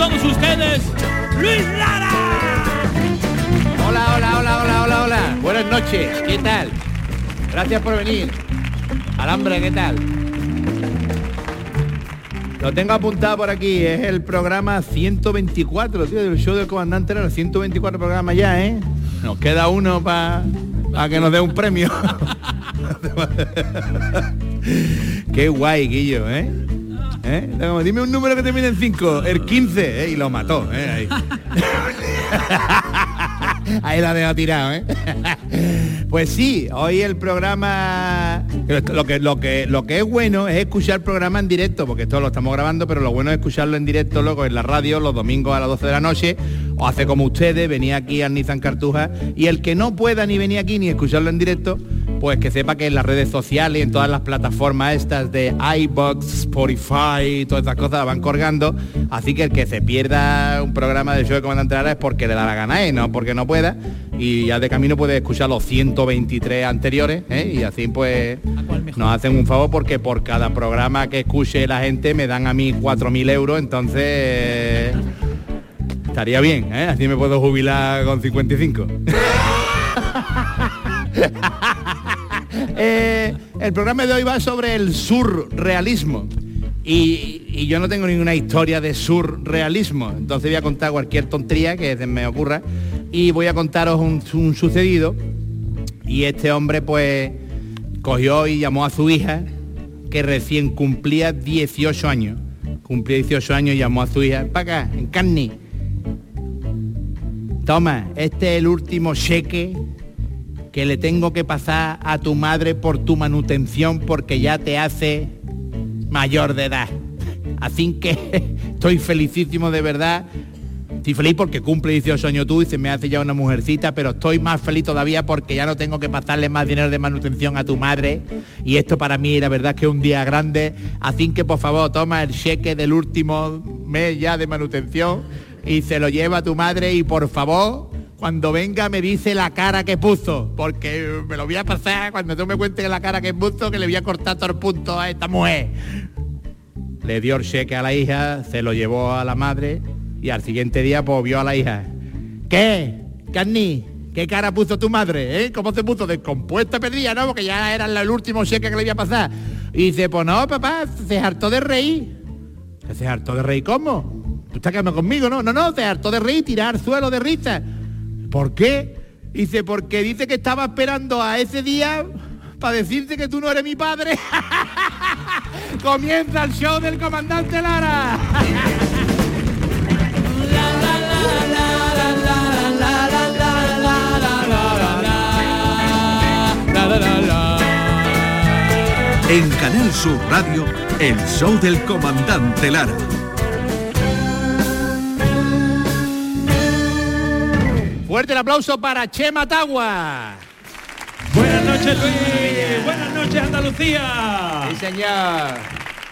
Todos ustedes, Luis Lara. Hola, hola, hola, hola, hola, hola. Buenas noches, ¿qué tal? Gracias por venir. Alambre, ¿qué tal? Lo tengo apuntado por aquí, es el programa 124, tío, del show del comandante era el 124 programa ya, ¿eh? Nos queda uno para que nos dé un premio. Qué guay, Guillo, ¿eh? ¿Eh? Dime un número que termine en 5, el 15, ¿eh? y lo mató, ¿eh? Ahí. Ahí la dejo tirado, ¿eh? Pues sí, hoy el programa lo que lo que lo que es bueno es escuchar el programa en directo, porque esto lo estamos grabando, pero lo bueno es escucharlo en directo luego en la radio los domingos a las 12 de la noche, o hace como ustedes, venía aquí al Nissan Cartuja, y el que no pueda ni venir aquí ni escucharlo en directo, pues que sepa que en las redes sociales, en todas las plataformas estas de iBox, Spotify, todas estas cosas van colgando. Así que el que se pierda un programa de show de Comandante Lara es porque le da la gana, ¿eh? no porque no pueda. Y ya de camino puede escuchar los 123 anteriores, ¿eh? y así pues nos hacen un favor porque por cada programa que escuche la gente me dan a mí 4.000 euros, entonces estaría bien, ¿eh? así me puedo jubilar con 55. Eh, el programa de hoy va sobre el surrealismo. Y, yo no tengo ninguna historia de surrealismo. Entonces voy a contar cualquier tontería que me ocurra. Y voy a contaros un, un sucedido. Y este hombre pues cogió y llamó a su hija, que recién cumplía 18 años. Cumplía 18 años y llamó a su hija, para acá, en carne. Toma, este es el último cheque que le tengo que pasar a tu madre por tu manutención porque ya te hace mayor de edad. Así que estoy felicísimo de verdad. Estoy feliz porque cumple 18 años tú y se me hace ya una mujercita, pero estoy más feliz todavía porque ya no tengo que pasarle más dinero de manutención a tu madre. Y esto para mí la verdad que es un día grande. Así que por favor toma el cheque del último mes ya de manutención y se lo lleva a tu madre y por favor cuando venga me dice la cara que puso, porque me lo voy a pasar cuando tú me cuentes la cara que puso, que le voy a cortar todo el punto a esta mujer. Le dio el cheque a la hija, se lo llevó a la madre y al siguiente día pues vio a la hija. ¿Qué? Carni, ¿qué cara puso tu madre? ¿Eh? ¿Cómo se puso? Descompuesta perdida, ¿no? Porque ya era el último cheque que le iba a pasar. Y dice, pues no, papá, se hartó de reír. ¿Se hartó de reír cómo? Tú estás quedando conmigo, ¿no? No, no, se hartó de reír, tirar suelo de risa. ¿Por qué? Dice, porque dice que estaba esperando a ese día para decirte que tú no eres mi padre. Comienza el show del comandante Lara. En Canal Sur Radio, el show del comandante Lara. Fuerte el aplauso para Chema Tagua. Buenas noches Luis, buenas noches Andalucía. Sí, señor.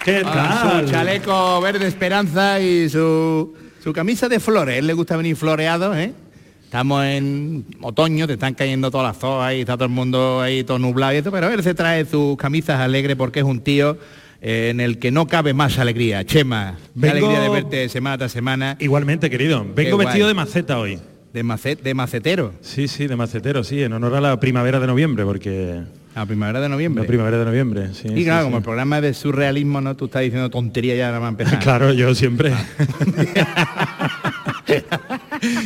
¿Qué tal? Su chaleco verde esperanza y su, su camisa de flores. Él le gusta venir floreado, ¿eh? Estamos en otoño, te están cayendo todas las hojas y está todo el mundo ahí todo nublado y eso, pero él se trae sus camisas alegres porque es un tío eh, en el que no cabe más alegría. Chema, qué Vengo- alegría de verte semana tras semana. Igualmente, querido. Vengo vestido de maceta hoy. De, macet, de macetero, Sí, sí, de macetero, sí, en honor a la primavera de noviembre, porque... a primavera de noviembre. La primavera de noviembre, sí. y claro, sí. como el programa es de surrealismo, ¿no? Tú estás diciendo tontería ya nada más empezar. Claro, yo siempre.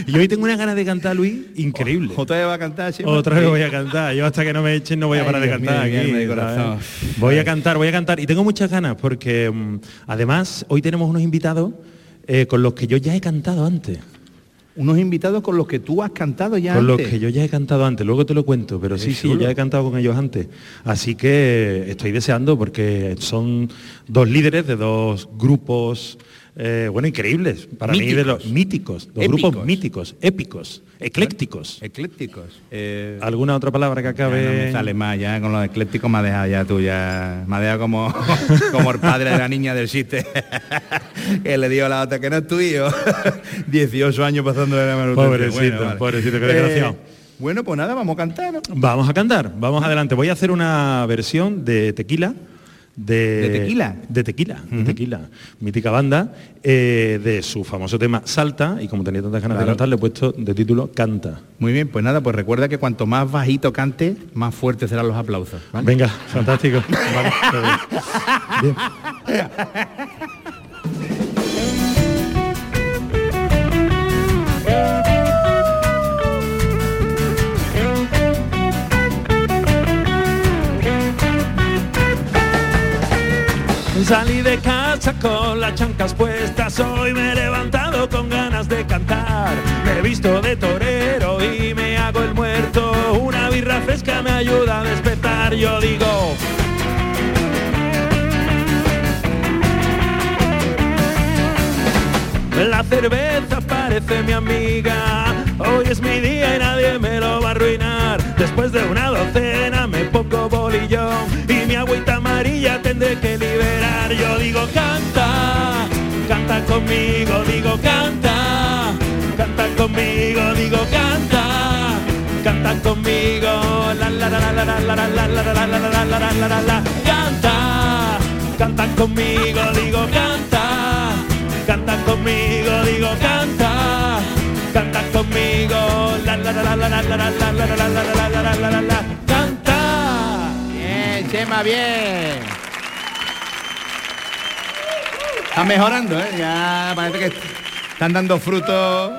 y hoy tengo una ganas de cantar, Luis, increíble. ¿Otra vez va a cantar, Chema? Otra vez voy a cantar. Yo hasta que no me echen no voy a parar de cantar. Voy a cantar, voy a cantar. Y tengo muchas ganas porque mm, además hoy tenemos unos invitados eh, con los que yo ya he cantado antes. Unos invitados con los que tú has cantado ya Con los que yo ya he cantado antes, luego te lo cuento, pero sí, sí, chulo. ya he cantado con ellos antes. Así que estoy deseando porque son dos líderes de dos grupos eh, bueno, increíbles. Para mí de los míticos, Épicos. grupos míticos, épicos, eclécticos. Eclécticos. Eh, ¿Alguna otra palabra que ya no acabe? me sale más, ya con los eclécticos me ha dejado ya tú, ya me ha dejado como, como el padre de la niña del chiste, que le dio la otra, que no es tu hijo, 18 años pasando de la manutención. Pobrecito, pobrecito, qué desgraciado. bueno, pues nada, vamos a cantar, ¿no? Vamos a cantar, vamos adelante. Voy a hacer una versión de Tequila. De, ¿De Tequila? De Tequila, de Tequila, mítica banda, eh, de su famoso tema Salta, y como tenía tantas ganas de cantar, le he puesto de título Canta. Muy bien, pues nada, pues recuerda que cuanto más bajito cante, más fuertes serán los aplausos. ¿vale? Venga, fantástico. Vale, está bien. Bien. Salí de casa con las chancas puestas, hoy me he levantado con ganas de cantar. Me he visto de torero y me hago el muerto. Una birra fresca me ayuda a despertar, yo digo. La cerveza parece mi amiga. Hoy es mi día y nadie me lo va a arruinar. Después de una docena me pongo bolillón y mi agüita amarilla tendré que Yo digo canta, canta conmigo, digo canta, canta conmigo, digo canta, canta conmigo. La la la la la la la la la la la la la la la la canta, canta conmigo, digo canta. Canta conmigo, digo canta, canta conmigo, la la la la la la la la la la la la la la la la canta. Bien, Chema, bien. Está mejorando, ¿eh? Ya parece que están dando frutos.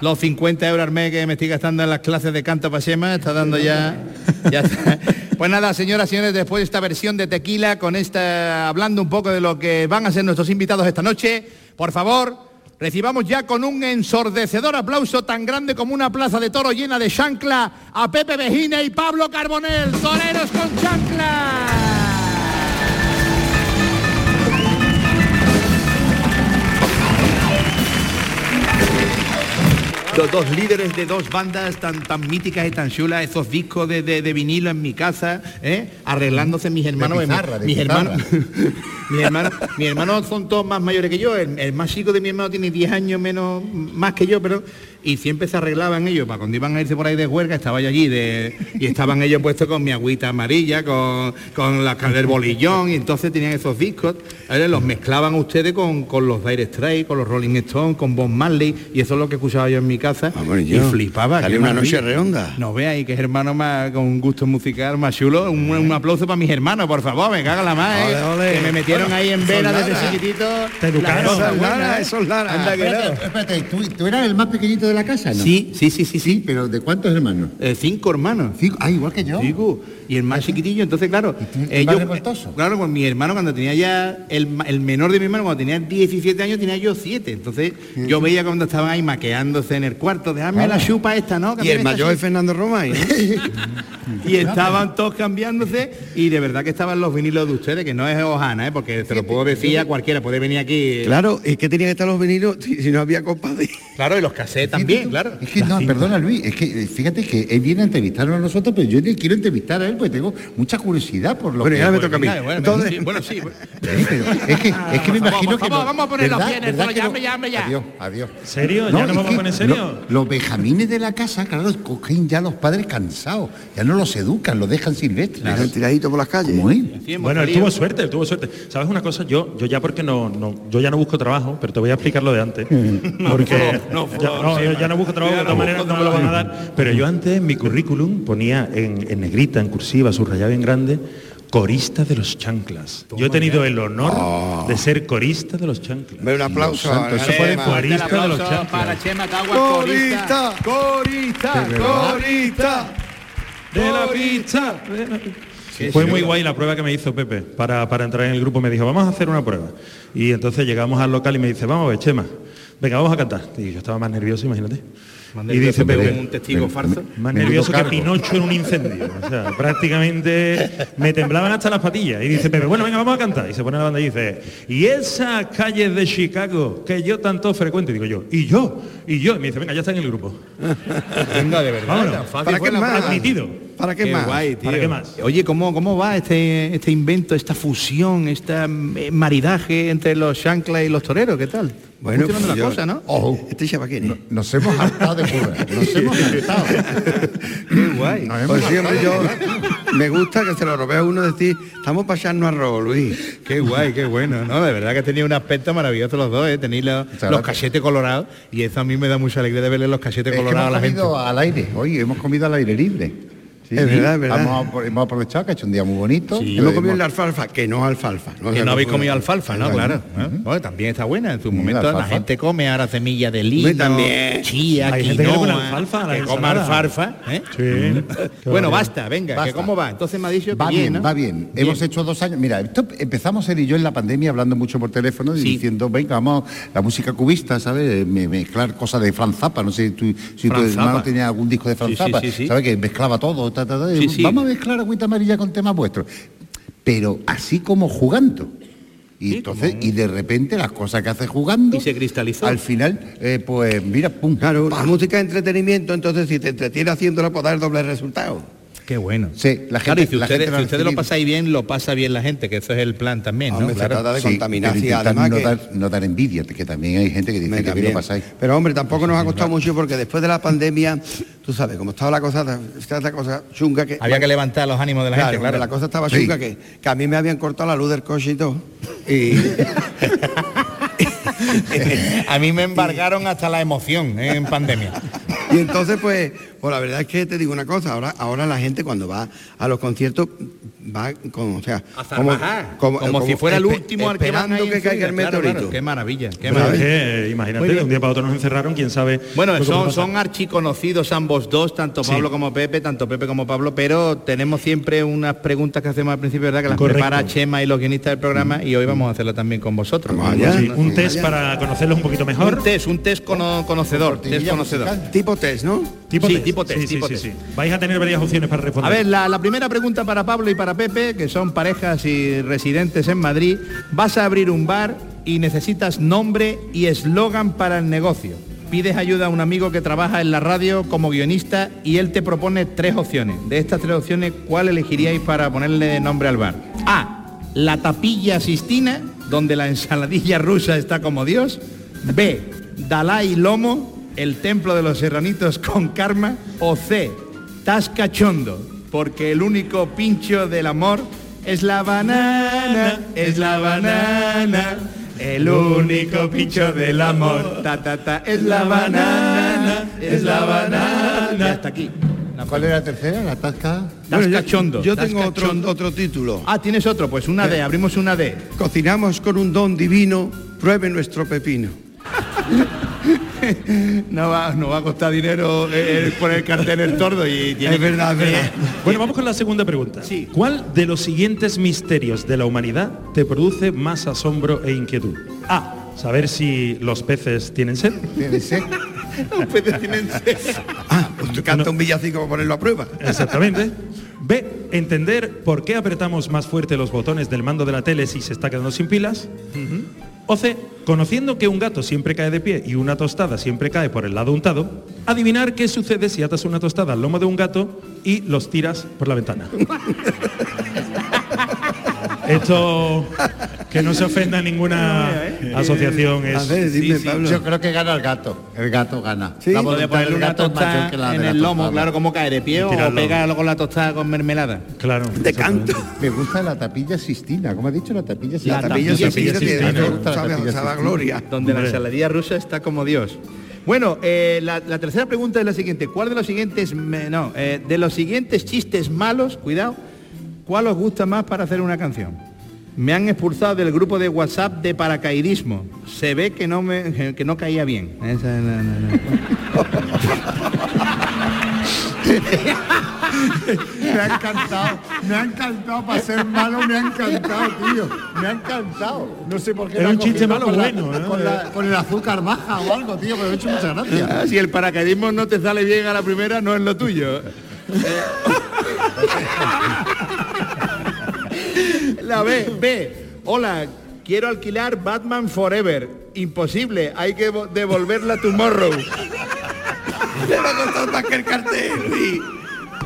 Los 50 euros al mes que me estoy gastando en las clases de canto para Chema, está dando ya... ya está. Pues nada, señoras y señores, después de esta versión de Tequila, con esta, hablando un poco de lo que van a ser nuestros invitados esta noche, por favor, recibamos ya con un ensordecedor aplauso tan grande como una plaza de toro llena de chancla a Pepe Vejina y Pablo Carbonell, toreros con chancla. Los dos líderes de dos bandas tan, tan míticas y tan chulas, esos discos de, de- de vinilo en mi casa, ¿eh? arreglándose mis hermanos. pizarra, de mis, pizarra. hermanos mis hermanos mis hermanos son todos más mayores que yo. El, el más chico de mi hermano tiene 10 años menos más que yo, pero y siempre se arreglaban ellos para cuando iban a irse por ahí de huelga, estaba yo allí de, y estaban ellos puestos con mi agüita amarilla, con, con la del bolillón, y entonces tenían esos discos, ¿vale? los mezclaban ustedes con, con los Dire Straits, con los Rolling Stones, con Bob Marley, y eso es lo que escuchaba yo en mi casa, Vamos, y yo. flipaba. Salió una noche redonda. No veáis que es hermano más con un gusto musical más chulo. Un, un aplauso para mis hermanos, por favor, me caga la más, ¿eh? Ole, ole. Que me metieron Bueno, ahí en vena desde chiquitito. Te educaron. Lara, ¿eh? eso es Lara. Anda que Espérate, espérate, ¿tú, tú eras el más pequeñito de la casa, ¿no? Sí, sí, sí, sí, sí. Pero ¿de cuántos hermanos? Eh, cinco hermanos. Cinco. Ah, igual que yo. Y el más chiquitillo, entonces claro, ¿Y tú, el ellos- más revoltoso? claro, con mi hermano cuando tenía ya, el, el menor de mi hermano cuando tenía 17 años tenía yo 7. Entonces yo veía cuando estaban ahí maqueándose en el cuarto, déjame la chupa esta, ¿no? Y el mayor es chupa". Fernando Romay. ¿no? y estaban todos cambiándose y de verdad que estaban los vinilos de ustedes, que no es Ojana, ¿eh? porque se lo puedo decir a cualquiera, puede venir aquí. claro, es que tenía que estar los vinilos si, si no había compadre. Claro, y los cassettes también, claro. Es que no, perdona Luis, es que eh, fíjate que él viene a entrevistarnos a nosotros, pero yo le quiero entrevistar a él porque tengo mucha curiosidad por lo Bueno, que... ya me toca a mí. Bueno, Entonces- sí, bueno, sí. bueno. Sí, pero es que, es que me imagino que... lo- vamos a poner los pies en el ¿verdad suelo, que ya, hombre, ya, hombre, ya. Adiós, adiós. ¿Serio? ¿Ya nos es vamos con en serio? lo- los benjamines de la casa, claro, cogen ya los padres cansados, ya no los educan, los dejan silvestres. Dejan tiradito por las calles. Bueno, él tuvo suerte, él tuvo suerte. ¿Sabes una cosa? Yo, yo ya porque no, no, yo ya no busco trabajo, pero te voy a explicar lo de antes. Porque no, ya, no, sí, yo ya no busco trabajo, de todas no maneras no me lo van a dar. Pero yo antes en mi currículum ponía en, en negrita, en cursiva, subrayado bien grande, corista de los chanclas. Yo he tenido el honor de ser corista de los chanclas. Ve un aplauso Dios santo, a eso Chema. puede Fuerte el Corista de los aplauso chanclas. para Chema Cagua, corista. Corista, corista. De la pizza. Fue muy guay la prueba que me hizo Pepe para, para entrar en el grupo. Me dijo, vamos a hacer una prueba. Y entonces llegamos al local y me dice, vamos a ver, Chema, venga, vamos a cantar. Y yo estaba más nervioso, imagínate. Y dice Pepe, un testigo me- más nervioso que. Pinocho en un incendio. O sea, prácticamente me temblaban hasta las patillas. Y dice Pepe, bueno, venga, vamos a cantar. Y se pone la banda y dice, y esas calles de Chicago que yo tanto frecuento. Y digo yo, y yo, y yo. Y me dice, venga, ya está en el grupo. Venga, de verdad. Vámonos. tan fácil ¿Para qué más? Admitido. ¿Para qué, Qué más? guay, tío. ¿Para qué más? Oye, ¿cómo, ¿cómo va este, este invento, esta fusión, este maridaje entre los chanclas y los toreros? ¿Qué tal? Bueno, pues la yo- cosa, ¿no? Ojo, Este chapaquín. nos hemos hartado de curra, nos hemos hartado. Qué guay. Pues siempre yo me gusta que se lo robé a uno decir, estamos echarnos arroz, Luis. Qué guay, qué bueno, ¿no? De verdad que tenéis un aspecto maravilloso los dos, ¿eh? Tenéis los, los cachetes colorados y eso a mí me da mucha alegría de verle los cachetes Es que colorados a la gente. al aire, hoy hemos comido al aire libre. Sí, Es verdad, es verdad. Hemos, apro- hemos aprovechado que ha hecho un día muy bonito. Sí. Hemos comido la alfalfa, que no alfalfa. Que se no habéis comido alfalfa, ¿no? Claro. ¿eh? Bueno, también está buena. En su la momento la, alfalfa. gente come ahora semilla de lino, también. chía, Hay gente que quinoa, alfalfa la que alfalfa. ¿eh? Sí. Qué Bueno, basta, venga, que Basta. cómo va. Entonces me ha dicho que Va bien, ¿no? va bien. Hemos hecho dos años. Mira, esto empezamos él y yo en la pandemia hablando mucho por teléfono y diciendo, venga, vamos, la música cubista, ¿sabes? Me- mezclar cosas de Franz Zappa. No sé si tu, si tu hermano tenía algún disco de Franz Sí, sí, Zappa, sí, sí. ¿sabes? Que mezclaba todo. Ta, ta, ta, y Sí, sí. Vamos a mezclar agüita amarilla con temas vuestros. Pero así como jugando. Y Sí, entonces, como- y de repente las cosas que hace jugando. Y se cristalizó. Al final, eh, pues mira, pum. Claro, la música es entretenimiento, entonces si te entretiene haciéndola, pues da el doble resultado. Qué bueno. Sí, la Claro, gente- y si la ustedes, gente lo si ustedes lo pasáis bien, lo pasa bien la gente, que eso es el plan también, ¿no? Hombre, se Claro. trata de Sí, además no, que- dar, no dar envidia, que también hay gente que dice Venga, que bien lo pasáis. Pero hombre, tampoco nos ha costado mucho porque después de la pandemia, tú sabes, como estaba la cosa, está la cosa chunga que. Había que levantar los ánimos de la Claro, gente, claro. la cosa estaba Sí. chunga que, que a mí me habían cortado la luz del coche y todo. Y, A mí me embargaron hasta la emoción ¿eh? en pandemia. y entonces, pues, pues la verdad es que te digo una cosa, ahora, ahora la gente cuando va a los conciertos va con, o sea, A como, como si fuera el último al esperando que caiga el meteorito. claro, Qué maravilla, qué maravilla. que, imagínate, de un día para otro nos encerraron, quién sabe. Bueno, son, son archiconocidos ambos dos, tanto Sí. Pablo como Pepe, tanto Pepe como Pablo, pero tenemos siempre unas preguntas que hacemos al principio, ¿verdad? Que las Correcto. prepara Chema y los guionistas del programa y hoy vamos a hacerlo también con vosotros. Vamos allá. Sí, un test allá. para conocerlos un poquito mejor. Un test, un test cono- conocedor, test conocedor. musical. Tipo test, ¿no? Tipo Sí, test. Tipo test, Sí, sí, tipo sí, test. sí. Vais a tener varias opciones para A responder. ver, la, la primera pregunta para Pablo y para Pepe, que son parejas y residentes en Madrid. Vas a abrir un bar y necesitas nombre y eslogan para el negocio. Pides ayuda a un amigo que trabaja en la radio como guionista y él te propone tres opciones. De estas tres opciones, ¿cuál elegiríais para ponerle nombre al bar? A. La tapilla Sistina, donde la ensaladilla rusa está como Dios. B. Dalai Lomo, el templo de los serranitos con karma. O C. Estás cachondo, porque el único pincho del amor es la banana, es la banana. El único pincho del amor, ta ta ta, es la banana, es la banana. Y hasta aquí. ¿Cuál era la tercera? ¿La tasca? Bueno, yo- cachondo. Yo tengo otro, otro título. Ah, tienes otro, pues una D, abrimos una D. Cocinamos con un don divino, pruebe nuestro pepino. No va, no va a costar dinero eh, eh, poner el cartel en el tordo y tiene Es verdad, es verdad. Bueno, vamos con la segunda pregunta. Sí. ¿Cuál de los siguientes misterios de la humanidad te produce más asombro e inquietud? A. Saber si los peces tienen sed. Debe ser. Los peces tienen sed. Ah, pues tú canta un villancico para ponerlo a prueba. Exactamente. B. Entender por qué apretamos más fuerte los botones del mando de la tele si se está quedando sin pilas. C. Conociendo que un gato siempre cae de pie y una tostada siempre cae por el lado untado, adivinar qué sucede si atas una tostada al lomo de un gato y los tiras por la ventana. Esto, que no se ofenda ninguna asociación, A es... ver, dime, sí, Pablo. Yo creo que gana el gato. El gato gana. Sí. La voluntad ponerle una gato es mayor tostada que la de en el lomo, claro, como cae de pie o tirarlo. pega con la tostada con mermelada. Claro. De canto. Me gusta la tapilla Sistina. ¿Cómo ha dicho la tapilla Sistina? La tapilla tapilla Sistina Me gusta la tapilla gloria. Donde la ensaladilla rusa está como Dios. Bueno, eh, la, la tercera pregunta es la siguiente. ¿Cuál de los siguientes, me- no, eh, de los siguientes chistes malos, cuidado, cuál os gusta más para hacer una canción? Me han expulsado del grupo de WhatsApp de paracaidismo. Se ve que no me, que no caía bien. Esa, no, no, no. me ha encantado, me ha encantado para ser malo, me ha encantado, tío. Me ha encantado. No sé por qué. Era un chiste malo con la- bueno, ¿no? con, la- con el azúcar baja o algo, tío, pero me ha hecho mucha gracia. Ah, si el paracaidismo no te sale bien a la primera, no es lo tuyo. La B, B. Hola, quiero alquilar Batman Forever. Imposible, hay que vo- devolverla tomorrow. Le va a costar más que el cartel, Luis.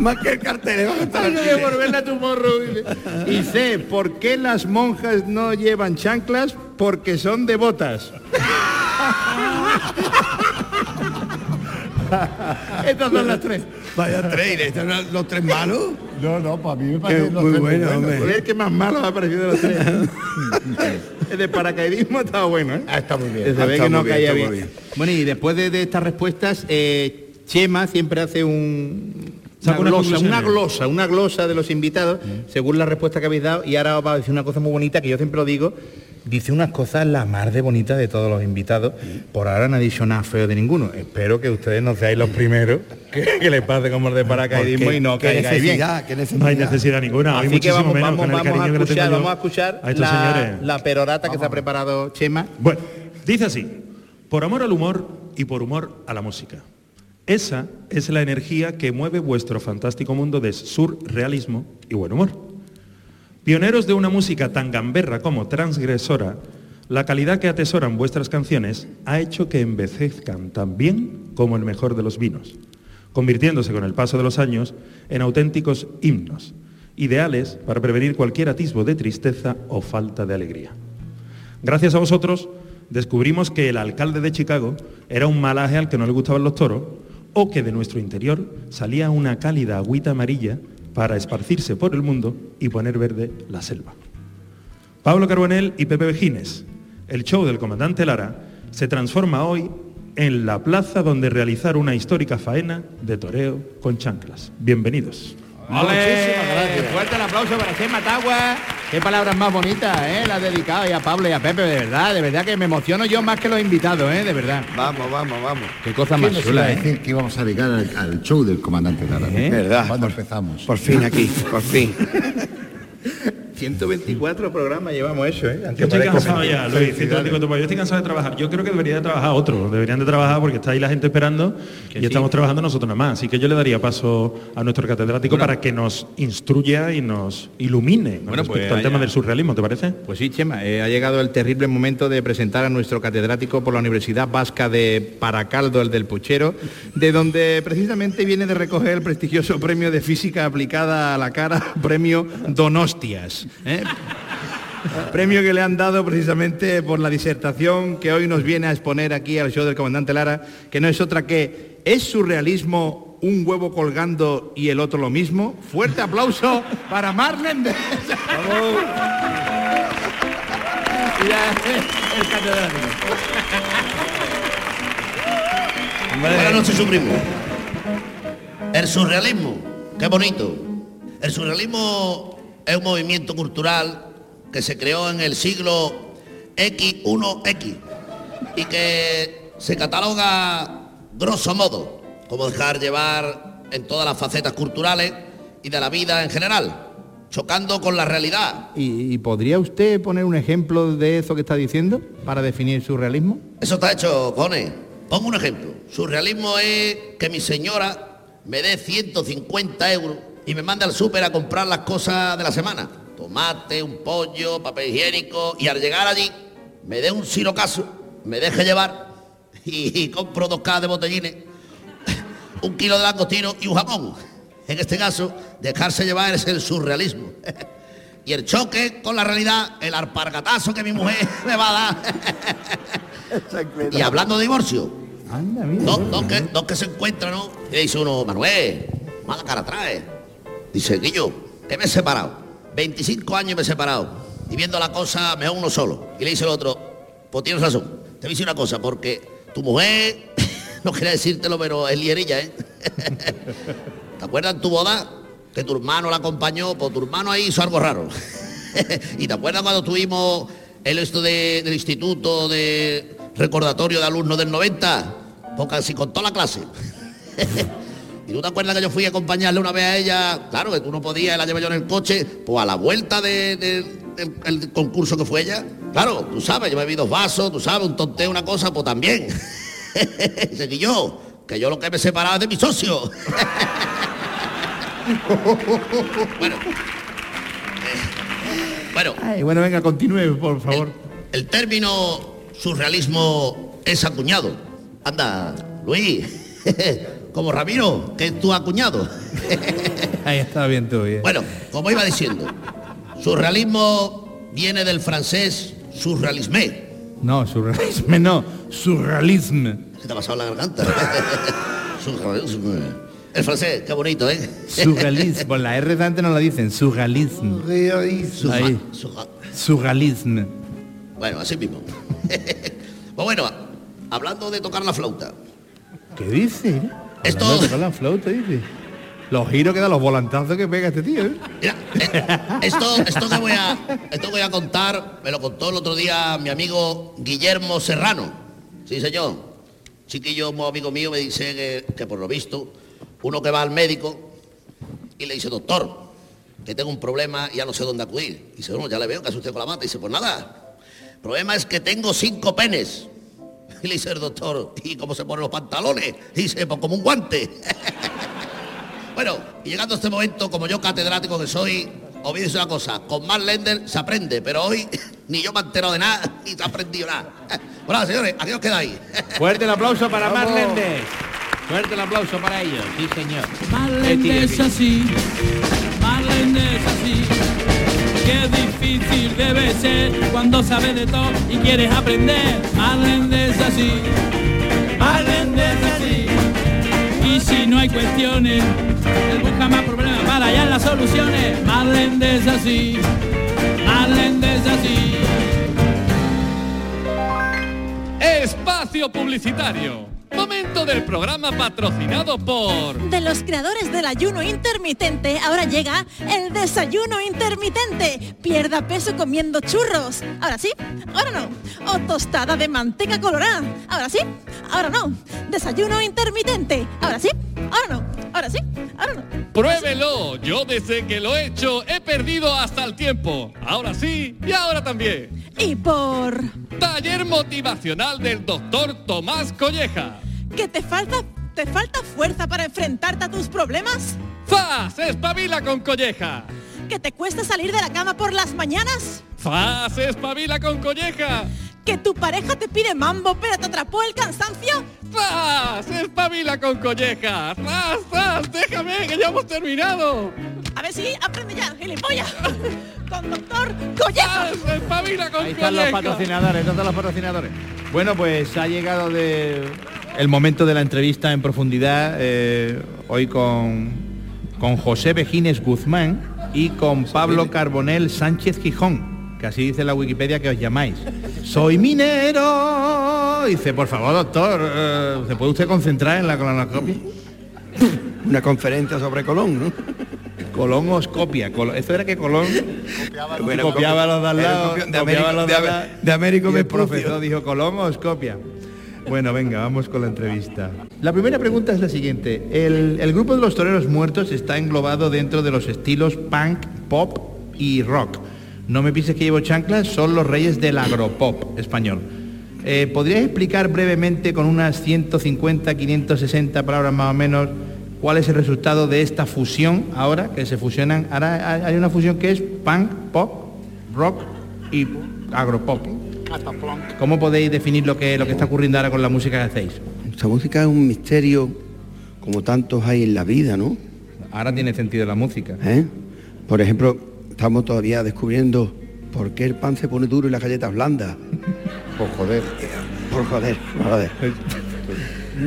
Más que el cartel, le va a costar Hay que devolverla tomorrow. Y C, ¿por qué las monjas no llevan chanclas? Porque son devotas. Estas son las tres. Vaya tres, ¿estos eran los tres malos? No, no, para mí me parece los muy tres bueno, buenos. hombre. Joder, qué más malo me ha parecido de los tres. El de paracaidismo estaba bueno, ¿eh? Ah, está muy bien. Se ve Está que no muy bien, caía está bien. muy bien. Bueno, y después de, de estas respuestas, eh, Chema siempre hace un... Una unas glosa, una glosa, una glosa de los invitados, según la respuesta que habéis dado, y ahora os va a decir una cosa muy bonita que yo siempre lo digo, dice unas cosas la más de bonitas de todos los invitados, por ahora no ha dicho nada feo de ninguno. Espero que ustedes no seáis los primeros que, que les pase como el de paracaidismo y no caigáis bien. No hay necesidad ninguna, Así que muchísimo vamos, menos vamos, vamos, a que escuchar, vamos a escuchar a la, la perorata que se ha preparado Chema. Bueno, dice así, por amor al humor y por humor a la música. Esa es la energía que mueve vuestro fantástico mundo de surrealismo y buen humor. Pioneros de una música tan gamberra como transgresora, la calidad que atesoran vuestras canciones ha hecho que envejezcan tan bien como el mejor de los vinos, convirtiéndose con el paso de los años en auténticos himnos, ideales para prevenir cualquier atisbo de tristeza o falta de alegría. Gracias a vosotros descubrimos que el alcalde de Chicago era un malaje al que no le gustaban los toros o que de nuestro interior salía una cálida agüita amarilla para esparcirse por el mundo y poner verde la selva. Pablo Carbonell y Pepe Vejines, el show del comandante Lara, se transforma hoy en la plaza donde realizar una histórica faena de toreo con chanclas. Bienvenidos. Muchísimas gracias. Fuerte el aplauso para Chema Tagua. Qué palabras más bonitas, ¿eh? Las dedicado y a Pablo y a Pepe, de verdad, de verdad que me emociono yo más que los invitados, ¿eh? De verdad. Vamos, vamos, vamos. Qué cosa ¿Quién más chula, ¿eh? decir que íbamos a dedicar al, al show del comandante Lara? ¿Eh? ¿Verdad? Cuando empezamos. Por fin aquí, por fin. 124 programas llevamos eso, ¿eh? Aunque Yo estoy cansado ya, Luis, 124, pues yo estoy cansado de trabajar. Yo creo que debería de trabajar otro, deberían de trabajar porque está ahí la gente esperando y sí. estamos trabajando nosotros nada más. Así que yo le daría paso a nuestro catedrático para que nos instruya y nos ilumine con Bueno, pues respecto al allá. tema del surrealismo, ¿te parece? Pues sí, Chema, eh, ha llegado el terrible momento de presentar a nuestro catedrático por la Universidad Vasca de Paracaldo, el del Puchero, de donde precisamente viene de recoger el prestigioso premio de física aplicada a la cara, premio Donostias. ¿Eh? Premio que le han dado precisamente por la disertación que hoy nos viene a exponer aquí al show del comandante Lara, que no es otra que ¿es surrealismo un huevo colgando y el otro lo mismo? Fuerte aplauso para Marlene. Buenas noches, su primo. El surrealismo, qué bonito. El surrealismo es un movimiento cultural que se creó en el siglo X1X y que se cataloga, grosso modo, como dejar llevar en todas las facetas culturales y de la vida en general, chocando con la realidad, ¿Y, y podría usted poner un ejemplo de eso que está diciendo para definir surrealismo? Eso está hecho, cojones. Pongo un ejemplo. Surrealismo es que mi señora me dé 150 euros y me mande al súper a comprar las cosas de la semana. Tomate, un pollo, papel higiénico y al llegar allí me dé un sirocaso, me deje llevar y, y compro dos cajas de botellines, un kilo de langostino y un jamón. En este caso, dejarse llevar es el surrealismo. Y el choque con la realidad, el arpargatazo que mi mujer me va a dar. Y hablando de divorcio, Anda, mira. dos, dos que, dos que se encuentran, ¿no? Y le dice uno, Manuel, mala cara trae. Dice, Guillo, que me he separado. 25 años me he separado. Y viendo la cosa, mejor uno solo. Y le dice el otro, pues tienes razón. Te voy a decir una cosa, porque tu mujer, no quería decírtelo, pero es lierilla, ¿eh? ¿Te acuerdas tu boda? Que tu hermano la acompañó, pues tu hermano ahí hizo algo raro. ¿Y te acuerdas cuando tuvimos el esto de- del instituto de recordatorio de alumnos del 90? Pues casi con toda la clase. ¿Y tú te acuerdas que yo fui a acompañarle una vez a ella? Claro, que tú no podías, la llevé yo en el coche, pues a la vuelta de- de- del el concurso que fue ella. Claro, tú sabes, yo me vi dos vasos, tú sabes, un tonteo, una cosa, pues también. Que yo, que yo lo que me separaba de mi socio. bueno. Bueno, Ay, bueno, venga, continúe, por favor. el término surrealismo es acuñado. Anda, Luis, como Ramiro, que es tu acuñado. Ahí está bien tú, bien. Bueno, como iba diciendo, surrealismo viene del francés surrealisme. No, surrealismo no, surrealismo. ¿Qué te ha pasado la garganta? Surrealisme. El francés, qué bonito, ¿eh? Surrealismo. Pues la R de antes no la dicen, Ahí. surra- Surrealismo. Bueno, así mismo. pues bueno, hablando de tocar la flauta. ¿Qué dice? Eh? La flauta, dice. Los giros que da, los volantazos que pega este tío, ¿eh? Mira, eh, esto, esto que voy a, esto voy a contar, me lo contó el otro día mi amigo Guillermo Serrano. Sí, señor. Chiquillo, muy amigo mío, me dice que, que por lo visto, uno que va al médico y le dice, doctor, que tengo un problema y ya no sé dónde acudir. Y dice, bueno, ya le veo que usted con la mata. Y dice, pues nada, el problema es que tengo cinco penes. Y le dice el doctor, ¿y cómo se ponen los pantalones? Y dice, pues como un guante. Bueno, y llegando a este momento, como yo catedrático que soy, os voy a decir una cosa, con más Lender se aprende, pero hoy ni yo me he enterado de nada, ni se ha aprendido nada. Bueno, señores, aquí os quedáis. Fuerte el aplauso para Marlendes. Fuerte el aplauso para ellos, sí señor. Marlene es así, Marlene es así. Qué difícil debe ser cuando sabes de todo y quieres aprender. Marlene es así, Marlene es así. Y si no hay cuestiones, él busca más problemas para hallar las soluciones. Marlene es así, Marlene es así. Espacio Publicitario. Momento del programa patrocinado por... De los creadores del ayuno intermitente, ahora llega el desayuno intermitente. Pierda peso comiendo churros. Ahora sí, ahora no. O tostada de manteca colorada. Ahora sí, ahora no. Desayuno intermitente. Ahora sí, ahora no. Ahora sí, ahora no. Pruébelo. Yo desde que lo he hecho he perdido hasta el tiempo. Ahora sí y ahora también. Y por Taller motivacional del doctor Tomás Colleja. Que te falta, te falta fuerza para enfrentarte a tus problemas. ¡Fas! ¡Espabila con Colleja! ¿Que te cuesta salir de la cama por las mañanas? ¡Fas! ¡Espabila con Colleja! ¿Que tu pareja te pide mambo pero te atrapó el cansancio? ¡Fas! ¡Espabila con Colleja! ¡Fas! ¡Fas! ¡Déjame que ya hemos terminado! A ver si aprende ya, gilipollas. Con doctor Colleja. ¡Espabila con Ahí están los Colleja! patrocinadores, ¿dónde están los patrocinadores? Bueno, pues ha llegado de el momento de la entrevista en profundidad, eh, hoy con, con José Bejines Guzmán y con Pablo Carbonel Sánchez Gijón, que así dice la Wikipedia que os llamáis. Soy minero. Dice, por favor, doctor, eh, ¿se puede usted concentrar en la colonoscopia? Una conferencia sobre Colón, ¿no? Colonoscopia. Colo- Esto era que Colón Bueno, copiaba los de al lado, copia- de copiaba Américo- los de al Am- lado, de Américo y el Vespucio. profesor dijo colonoscopia. Bueno, venga, vamos con la entrevista. La primera pregunta es la siguiente. El, el grupo de los toreros muertos está englobado dentro de los estilos punk, pop y rock. No me pienses que llevo chanclas, son los reyes del agropop español. Eh, ¿Podrías explicar brevemente con unas 150, 560 palabras más o menos cuál es el resultado de esta fusión ahora que se fusionan? Ahora hay una fusión que es punk, pop, rock y agropop. ¿Cómo podéis definir lo que, lo que está ocurriendo ahora con la música que hacéis? Esta música es un misterio como tantos hay en la vida, ¿no? Ahora tiene sentido la música. ¿Eh? Por ejemplo, estamos todavía descubriendo por qué el pan se pone duro y las galletas blandas. Por joder. Por joder, por joder.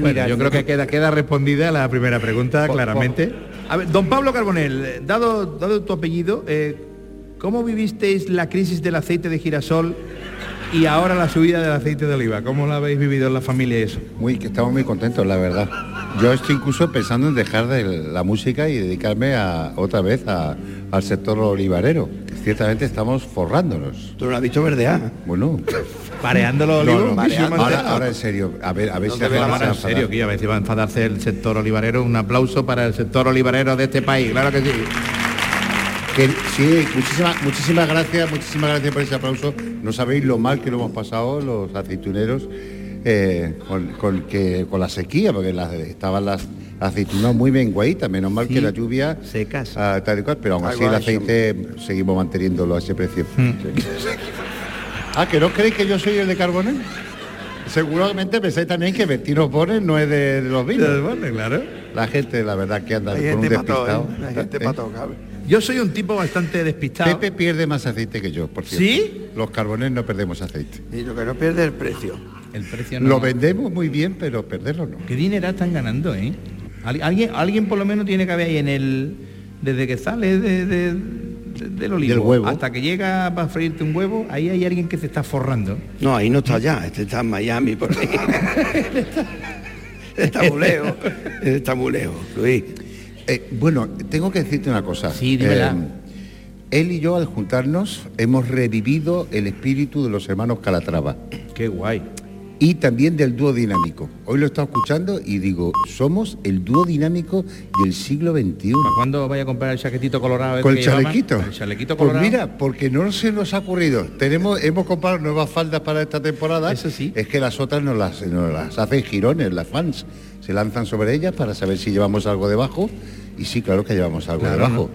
Bueno, yo creo que queda, queda respondida la primera pregunta Por- claramente. A ver, don Pablo Carbonel, dado, dado tu apellido, eh, ¿cómo vivisteis la crisis del aceite de girasol y ahora la subida del aceite de oliva? ¿Cómo la habéis vivido en la familia eso? Muy, que estamos muy contentos, la verdad. Yo estoy incluso pensando en dejar de la música y dedicarme a, otra vez a- al sector olivarero. ciertamente estamos forrándonos. Tú lo has visto verdear. Bueno, Pareando los olivos. no, mareando. ahora, ahora en serio, a ver, a ver No si la Ahora en esa serio, que a ver si va a enfadarse el sector olivarero. Un aplauso para el sector olivarero de este país, claro que sí. Que, sí, muchísimas, muchísimas gracias, muchísimas gracias por ese aplauso. No sabéis lo mal que lo hemos pasado los aceituneros eh, con, con que, con la sequía, porque las, estaban las aceitunas muy menguaditas, menos mal que la lluvia secas. ah, tal y cual, pero aún así el aceite seguimos manteniéndolo a ese precio. Hmm. ah, ¿que no creéis que yo soy el de Carbonel? Seguramente pensáis también que Bertino Bones no es de, de los vinos. claro. La gente, la verdad, que anda con un despistado. ¿eh? Hay gente ¿Eh? para todo, cabrón. Yo soy un tipo bastante despistado. Pepe pierde más aceite que yo, por cierto. ¿Sí? Los carbones no perdemos aceite. Y lo que no pierde es el precio. El precio no. Lo vendemos muy bien, pero perderlo no. ¿Qué dinero están ganando, eh? Al- Alguien, alguien por lo menos tiene que haber ahí en el. Desde que sale de- de- de- del olivo Del huevo. hasta que llega para freírte un huevo, ahí hay alguien que se está forrando. No, ahí no está ya, este está en Miami por ahí. está muy lejos, este está muy lejos, Luis. Eh, bueno, tengo que decirte una cosa. Sí, dímela. Eh, él y yo al juntarnos hemos revivido el espíritu de los hermanos Calatrava Qué guay. y también del dúo dinámico. Hoy lo he estado escuchando y digo, somos el dúo dinámico del siglo XXI. ¿Para cuándo vaya a comprar el chaquetito colorado? ese Con el chalequito. El chalequito pues colorado. mira, porque no se nos ha ocurrido. Tenemos, hemos comprado nuevas faldas para esta temporada. Eso sí. Es que las otras nos las, nos las hacen girones, las fans. Se lanzan sobre ellas para saber si llevamos algo debajo. Y sí, claro que llevamos algo Claro, debajo.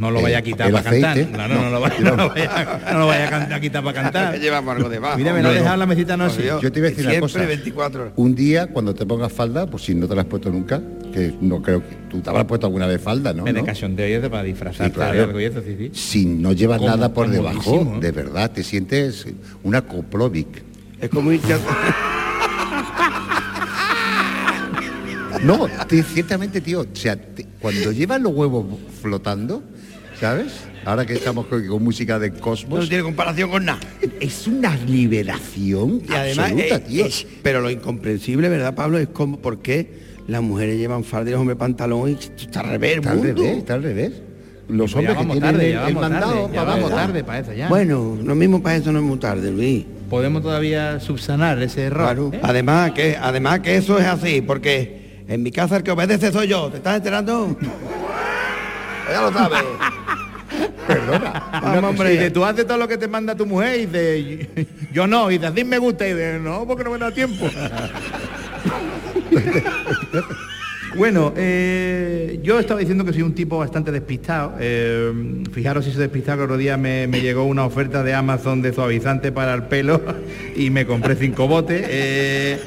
No lo Eh, vaya a quitar el para aceite, cantar. Claro, no, lo vaya, no lo vaya- no lo vaya a quitar para cantar. Llevamos algo debajo. Mira, me lo ha dejado la mesita no así. Yo te iba a decir una cosa. 24 horas. Un día, cuando te pongas falda, pues si no te la has puesto nunca, que no creo que tú te habrás puesto alguna vez falda, ¿no? Me de ¿No? cachondeo y eso para disfrazarte Sí, claro. de algo y eso, sí, sí. Si no llevas Como- nada por debajo, ¿eh? de verdad, te sientes una coplovic. Es como irte No, te- ciertamente, tío, o sea, te- cuando llevas los huevos flotando, ¿sabes? Ahora que estamos con, con música de No Cosmos, tiene comparación con nada. es una liberación Y además, absoluta, eh, tío. es- pero lo incomprensible, ¿verdad, Pablo? Es como por qué las mujeres llevan falda y los hombres pantalón y esto está al revés, Está al revés, está al revés. Los Pues hombres que vamos tienen tarde, el, mandado tarde, vamos tarde para eso ya. Bueno, lo mismo para eso no es muy tarde, Luis. Podemos todavía subsanar ese error. Claro. ¿eh? Además que, además que eso es así, porque en mi casa el que obedece soy yo. ¿Te estás enterando? ya lo sabes. Perdona. Vamos, Y hombre. dice, tú haces todo lo que te manda tu mujer y dice, yo no, y dice, así me gusta, y dice, no, porque no me da tiempo. bueno, eh, yo estaba diciendo que soy un tipo bastante despistado. Eh, fijaros si soy despistado que otro día me, me llegó una oferta de Amazon de suavizante para el pelo y me compré cinco botes. Eh,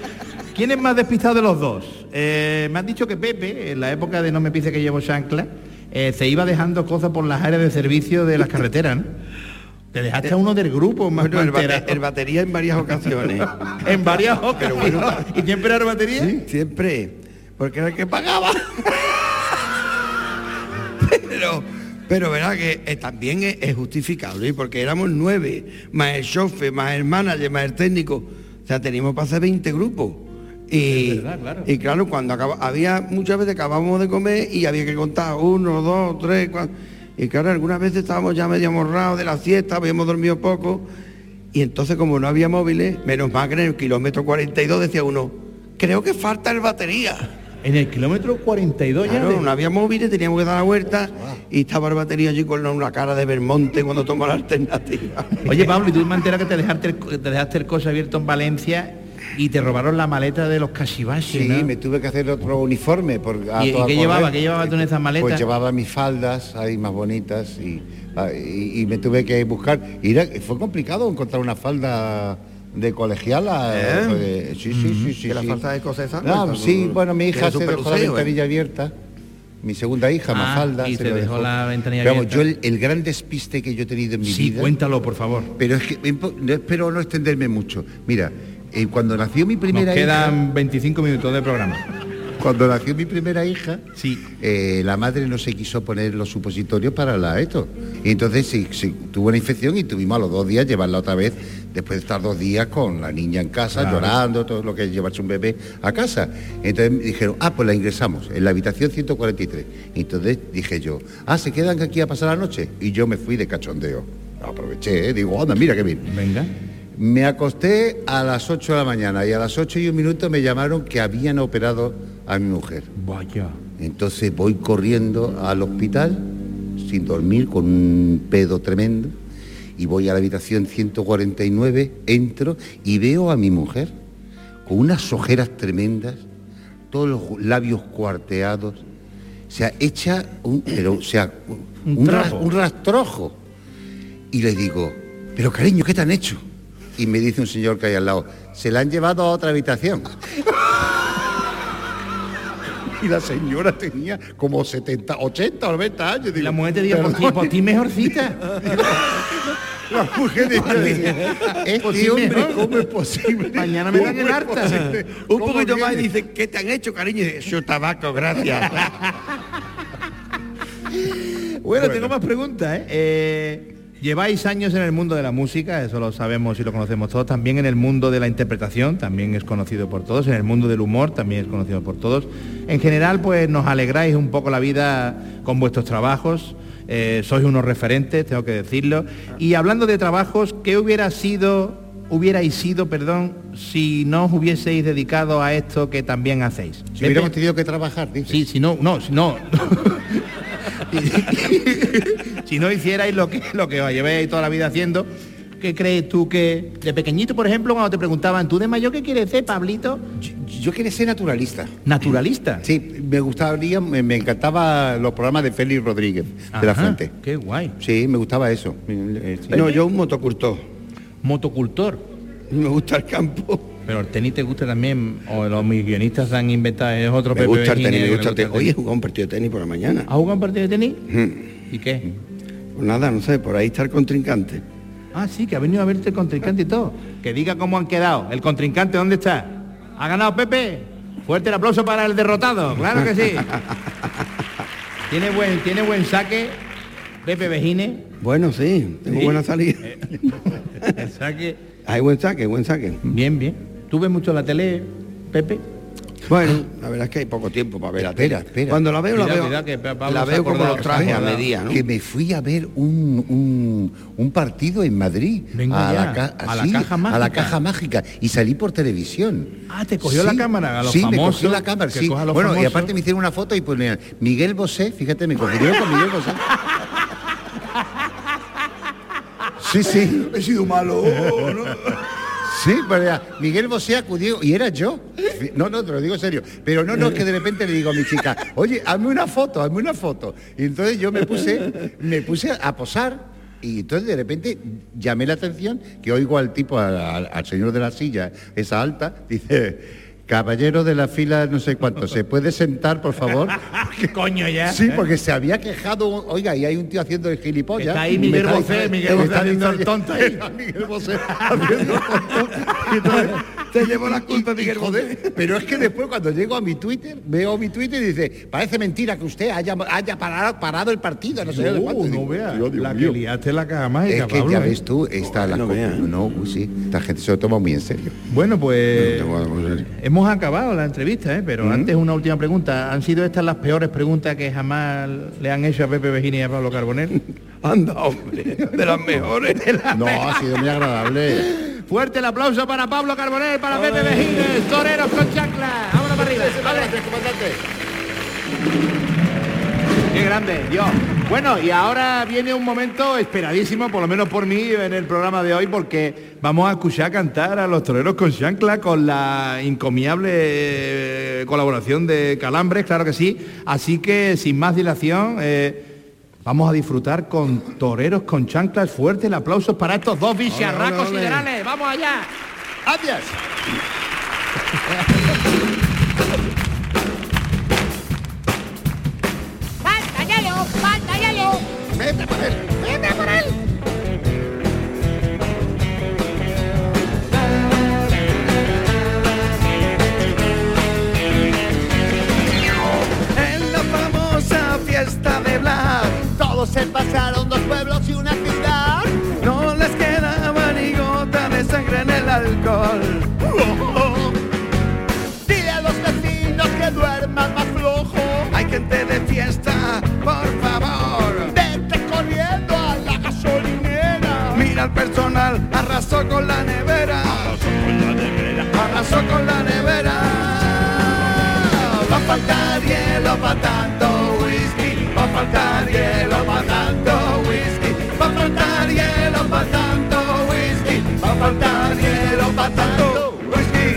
¿Quién es más despistado de los dos? Eh, me han dicho que Pepe, en la época de no me pise que llevo chancla, eh, se iba dejando cosas por las áreas de servicio de las carreteras, ¿no? Te dejaste a uno del grupo más Bueno, el, bate- el batería en varias ocasiones. En varias ocasiones. ¿Y siempre era batería? Sí, siempre. Porque era el que pagaba. pero, pero verá que eh, también es, es justificable, porque éramos nueve, más el chofer, más el manager, más el técnico. O sea, teníamos para hacer 20 grupos. Y, verdad, claro. y claro, cuando acaba, había muchas veces acabábamos de comer y había que contar uno, dos, tres, cuatro. Y claro, algunas veces estábamos ya medio amorrados de la siesta, habíamos dormido poco. Y entonces como no había móviles, menos mal que en el kilómetro 42 decía uno, creo que falta el batería. En el kilómetro 42 ya. Claro, de- no había móviles, teníamos que dar la vuelta y estaba el batería allí con una cara de Belmonte cuando tomó la alternativa. Oye, Pablo, y tú me enteras que te dejaste, el, te dejaste el coche abierto en Valencia y te robaron la maleta de los Kashibashi, Sí, ¿no? me tuve que hacer otro uniforme. Por, a ¿Y- toda qué llevaba? ¿Qué llevaba tú en esa maleta? Pues llevaba mis faldas ahí más bonitas y, ah, y- y me tuve que buscar. Y era- fue complicado encontrar una falda de colegiala. ¿Eh? porque- sí, sí, sí, sí. ¿Que la sí. falta de cosas esas? No, sí, bueno, mi hija se dejó la ¿eh? ventanilla abierta. Mi segunda hija, Ah, Mafalda. y se lo dejó la ventanilla Pero vamos, abierta. yo el, el gran despiste que yo he tenido en mi Sí, vida. cuéntalo, por favor. Pero es que no, espero no extenderme mucho. Mira, eh, cuando nació mi Nos primera hija. quedan 25 minutos de programa. Cuando nació mi primera hija, Sí. eh, la madre no se quiso poner los supositorios para la esto. Y entonces sí, sí, tuvo una infección y tuvimos a los dos días llevarla otra vez, después de estar dos días con la niña en casa, Claro. llorando, todo lo que es llevarse un bebé a casa. Entonces me dijeron, ah, pues la ingresamos en la habitación 143. Y entonces dije yo, ah, ¿se quedan aquí a pasar la noche? Y yo me fui de cachondeo. Aproveché, ¿eh? digo, anda, mira qué bien. Venga. Me acosté a las 8 de la mañana y a las 8 y un minuto me llamaron que habían operado a mi mujer. Vaya. Entonces voy corriendo al hospital sin dormir con un pedo tremendo y voy a la habitación 149, entro y veo a mi mujer con unas ojeras tremendas, todos los labios cuarteados, o sea, hecha un, pero, o sea, Un un rastrojo. Y le digo, pero cariño, ¿qué te han hecho? Y me dice un señor que hay al lado, se la han llevado a otra habitación. Y la señora tenía como 70, 80 o 90 años. Y la mujer te dijo, por ti, por ti mejorcita. La mujer sí, este hombre. ¿cómo es posible? Mañana me dan ¿Cómo el harta. Un ¿Cómo poquito más y dice, ¿qué te han hecho, cariño? Y dice, su tabaco, gracias. Bueno, tengo más preguntas, ¿eh? Eh, Lleváis años en el mundo de la música, eso lo sabemos y lo conocemos todos, también en el mundo de la interpretación, también es conocido por todos, en el mundo del humor también es conocido por todos. En general, pues nos alegráis un poco la vida con vuestros trabajos, eh, sois unos referentes, tengo que decirlo. Y hablando de trabajos, ¿qué hubiera sido, hubierais sido, perdón, si no os hubieseis dedicado a esto que también hacéis? Si hubiéramos tenido que trabajar, dice. Sí, si no, no, si no. si no hicierais lo que, lo que os llevéis toda la vida haciendo, ¿qué crees tú que, de pequeñito, por ejemplo, cuando te preguntaban, ¿tú de mayor qué quieres ser, Pablito? Yo, yo quería ser naturalista. Naturalista. Sí, me gustaría, me, me encantaba los programas de Félix Rodríguez, de la Fuente. Qué guay. Sí, me gustaba eso. No, yo un motocultor. Motocultor. Me gusta el campo. Pero el tenis te gusta también, o los mis guionistas han inventado, es otro Me Pepe gusta el tenis, me gusta el tenis. Hoy he jugado un partido de tenis por la mañana. ¿Has jugado un partido de tenis? Mm. ¿Y qué? Pues nada, no sé, por ahí está el contrincante. Ah, sí, que ha venido a verte el contrincante y todo. Que diga cómo han quedado. El contrincante, ¿dónde está? ¿Ha ganado Pepe? Fuerte el aplauso para el derrotado, claro que sí. tiene buen, tiene buen saque, Pepe Vejines. Bueno, sí, tengo Sí. buena salida. El saque. Hay buen saque, buen saque. Bien, bien. ¿Tú ves mucho la tele, Pepe? Bueno, la verdad es que hay poco tiempo para ver la Espera, tele. espera. Cuando la veo, la veo, que la veo como los trajes a medida, ¿no? Que me fui a ver un, un, un partido en Madrid Venga a, ya, la, ca- a la caja a la mágica. caja mágica y salí por televisión. Ah, ¿te cogió la cámara? A los sí, me famosos, cogió la cámara, sí. Bueno, y aparte me hicieron una foto y ponían Miguel Bosé, fíjate, me confundieron con Miguel Bosé. Sí, sí. He sido malo. Sí, era, Miguel Bosé acudió y era yo. No, no, te lo digo serio. Pero no, no, es que de repente le digo a mi chica, oye, hazme una foto, hazme una foto. Y entonces yo me puse, me puse a posar y entonces de repente llamé la atención que oigo al tipo, al señor de la silla, esa alta, dice, caballero de la fila no sé cuánto, ¿se puede sentar, por favor? ¿Qué coño ya? Sí, porque se había quejado, oiga, y hay un tío haciendo el gilipollas. Está ahí Miguel Bosé, Miguel Bosé está haciendo el tonto ahí. Miguel Bosé haciendo el tonto. Te llevo la culpa, Miguel joder, pero es que después cuando llego a mi Twitter, veo mi Twitter y dice, parece mentira que usted haya, haya parado, parado el partido, no sé de No, cuánto. Y no digo, veas. Dios, Dios La mío. que liaste la caja mágica, Es que Pablo, ya ves tú, está la no co- veas. No, uy, sí, esta gente se lo toma muy en serio. Bueno, pues hemos acabado la entrevista, ¿eh? pero antes una última pregunta. ¿Han sido estas las peores preguntas que jamás le han hecho a Pepe Vejini y a Pablo Carbonell? Anda, hombre, de las mejores. No, ha sido muy agradable. Fuerte el aplauso para Pablo Carbonell, para Pepe Vejines, toreros con chancla. Vámonos para arriba. Vale. Qué grande, Dios. Bueno, y ahora viene un momento esperadísimo, por lo menos por mí, en el programa de hoy, porque vamos a escuchar cantar a los toreros con chancla con la encomiable eh, colaboración de Calambres, claro que sí. Así que, sin más dilación, eh, vamos a disfrutar con toreros con chanclas. Fuerte el aplauso para estos dos bicharracos siderales. ¡Vamos allá! ¡Adiós! se pasaron dos pueblos y una ciudad. No les quedaba ni gota de sangre en el alcohol. Oh. Dile a los vecinos que duerman más flojo. Hay gente de fiesta, por favor. Vete corriendo a la gasolinera. Mira al personal, arrasó con la nevera. Arrasó con la nevera. Arrasó con la nevera. Va a faltar hielo para tanto whisky. Va a faltar ¡Santo resquí!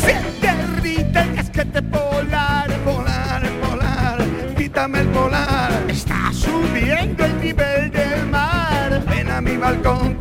¡Si te rí, tengas que te polar, polar, polar! ¡Quítame el polar! está subiendo el nivel del mar! ¡Ven a mi balcón!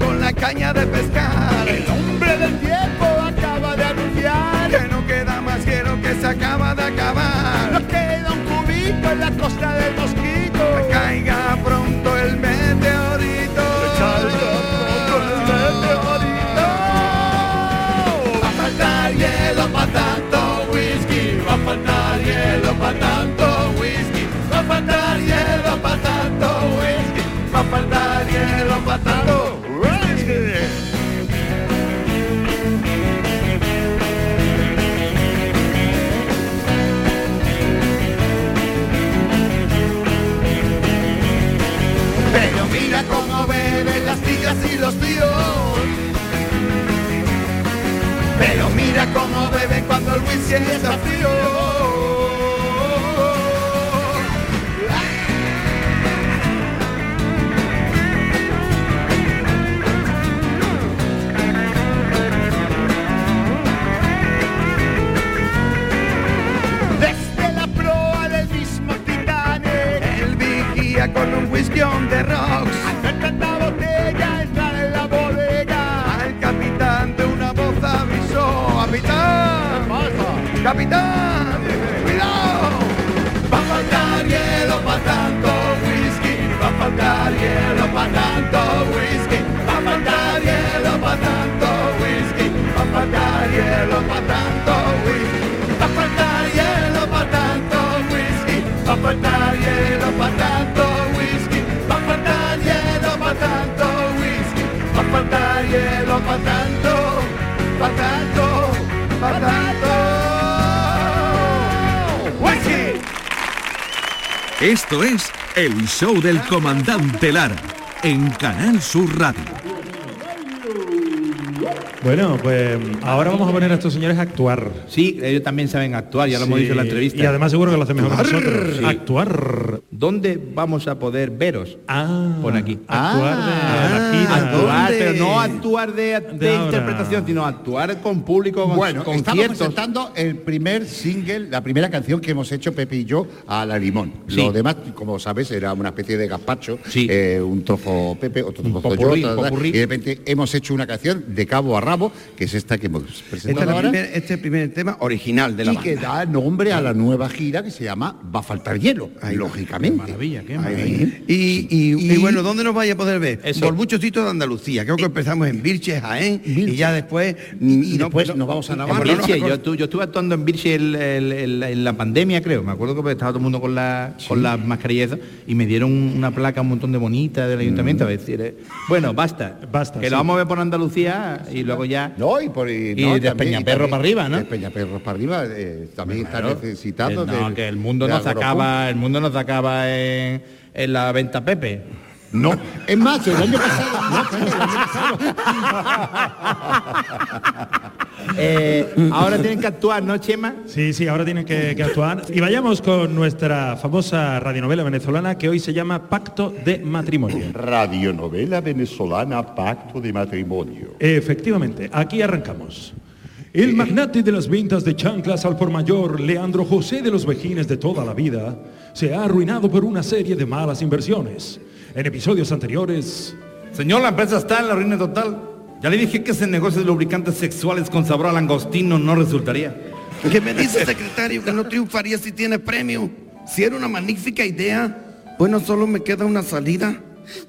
Tías y los tíos. Pero mira cómo beben cuando el whisky está frío. Con un whisky on the rocks. ¡Capitán! ¡Cuidado! Va a faltar hielo para tanto whisky. Va a faltar hielo para tanto whisky. Va a faltar hielo para tanto Esto es El Show del Comandante Lara en Canal Sur Radio. Bueno, pues ahora vamos a poner a estos señores a actuar. Sí, ellos también saben actuar, ya lo hemos dicho en la entrevista. Y además seguro que lo hacen mejor que nosotros. Sí. Actuar. ¿Dónde vamos a poder veros? Ah, Pon aquí. Actuar de la gira. Actuar, ¿dónde? pero no actuar de, interpretación, sino actuar con público, con Bueno, estamos presentando el primer single, la primera canción que hemos hecho Pepe y yo a la limón. Sí. Lo demás, como sabes, era una especie de gazpacho, Sí. eh, un trozo Pepe, otro trozo popurrí, yo, y de repente hemos hecho una canción de cabo a rabo, que es esta que hemos Este es, presentado la ahora. primer- este es el primer tema original de la y que da nombre a la nueva gira que se llama Va a faltar hielo, Ahí lógicamente. Maravilla, qué maravilla. Y, y- y bueno, ¿dónde nos vaya a poder ver? Eso. Por muchos sitios de Andalucía. Creo que empezamos en Virche, Jaén, y ya después... Y después nos vamos a Navarra. no nos Virche, yo, yo estuve actuando en Virche el- el- el- en la pandemia, creo. Me acuerdo que estaba todo el mundo con la con las mascarillas y me dieron una placa un montón de bonitas del ayuntamiento. A decir, eh, bueno, basta. Basta, Que sí. lo vamos a ver por Andalucía y luego ya. No, y, por, y, Y no, de Peñaperro para arriba, ¿no? De Peñaperro para arriba eh, también Claro. está necesitado. Eh, no, que el mundo no Agropunk. acaba, el mundo no se en, en la venta Pepe. No, es más, el año pasado. No, coño, el año Eh, ahora tienen que actuar, ¿no, Chema? Sí, sí, ahora tienen que, que actuar. Y vayamos con nuestra famosa radionovela venezolana que hoy se llama Pacto de Matrimonio. Radionovela venezolana Pacto de Matrimonio. Efectivamente, aquí arrancamos. El magnate de las ventas de chanclas al por mayor, Leandro José de los Vejines de toda la vida, se ha arruinado por una serie de malas inversiones. En episodios anteriores, Señor, la empresa está en la ruina total. Ya le dije que ese negocio de lubricantes sexuales con sabor a langostino no resultaría. ¿Qué me dice secretario que no triunfaría si tiene premio? Si era una magnífica idea, bueno, solo me queda una salida.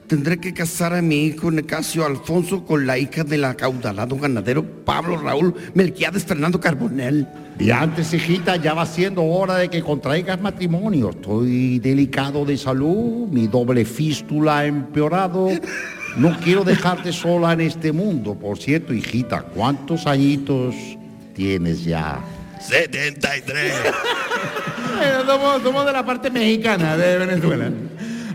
Tendré que casar a mi hijo Necasio Alfonso con la hija del acaudalado ganadero Pablo Raúl Melquiades Fernando Carbonell. Y antes, hijita, ya va siendo hora de que contraigas matrimonio. Estoy delicado de salud, mi doble fístula ha empeorado. No quiero dejarte sola en este mundo. Por cierto, hijita, ¿cuántos añitos tienes ya? 73. somos, somos de la parte mexicana de Venezuela.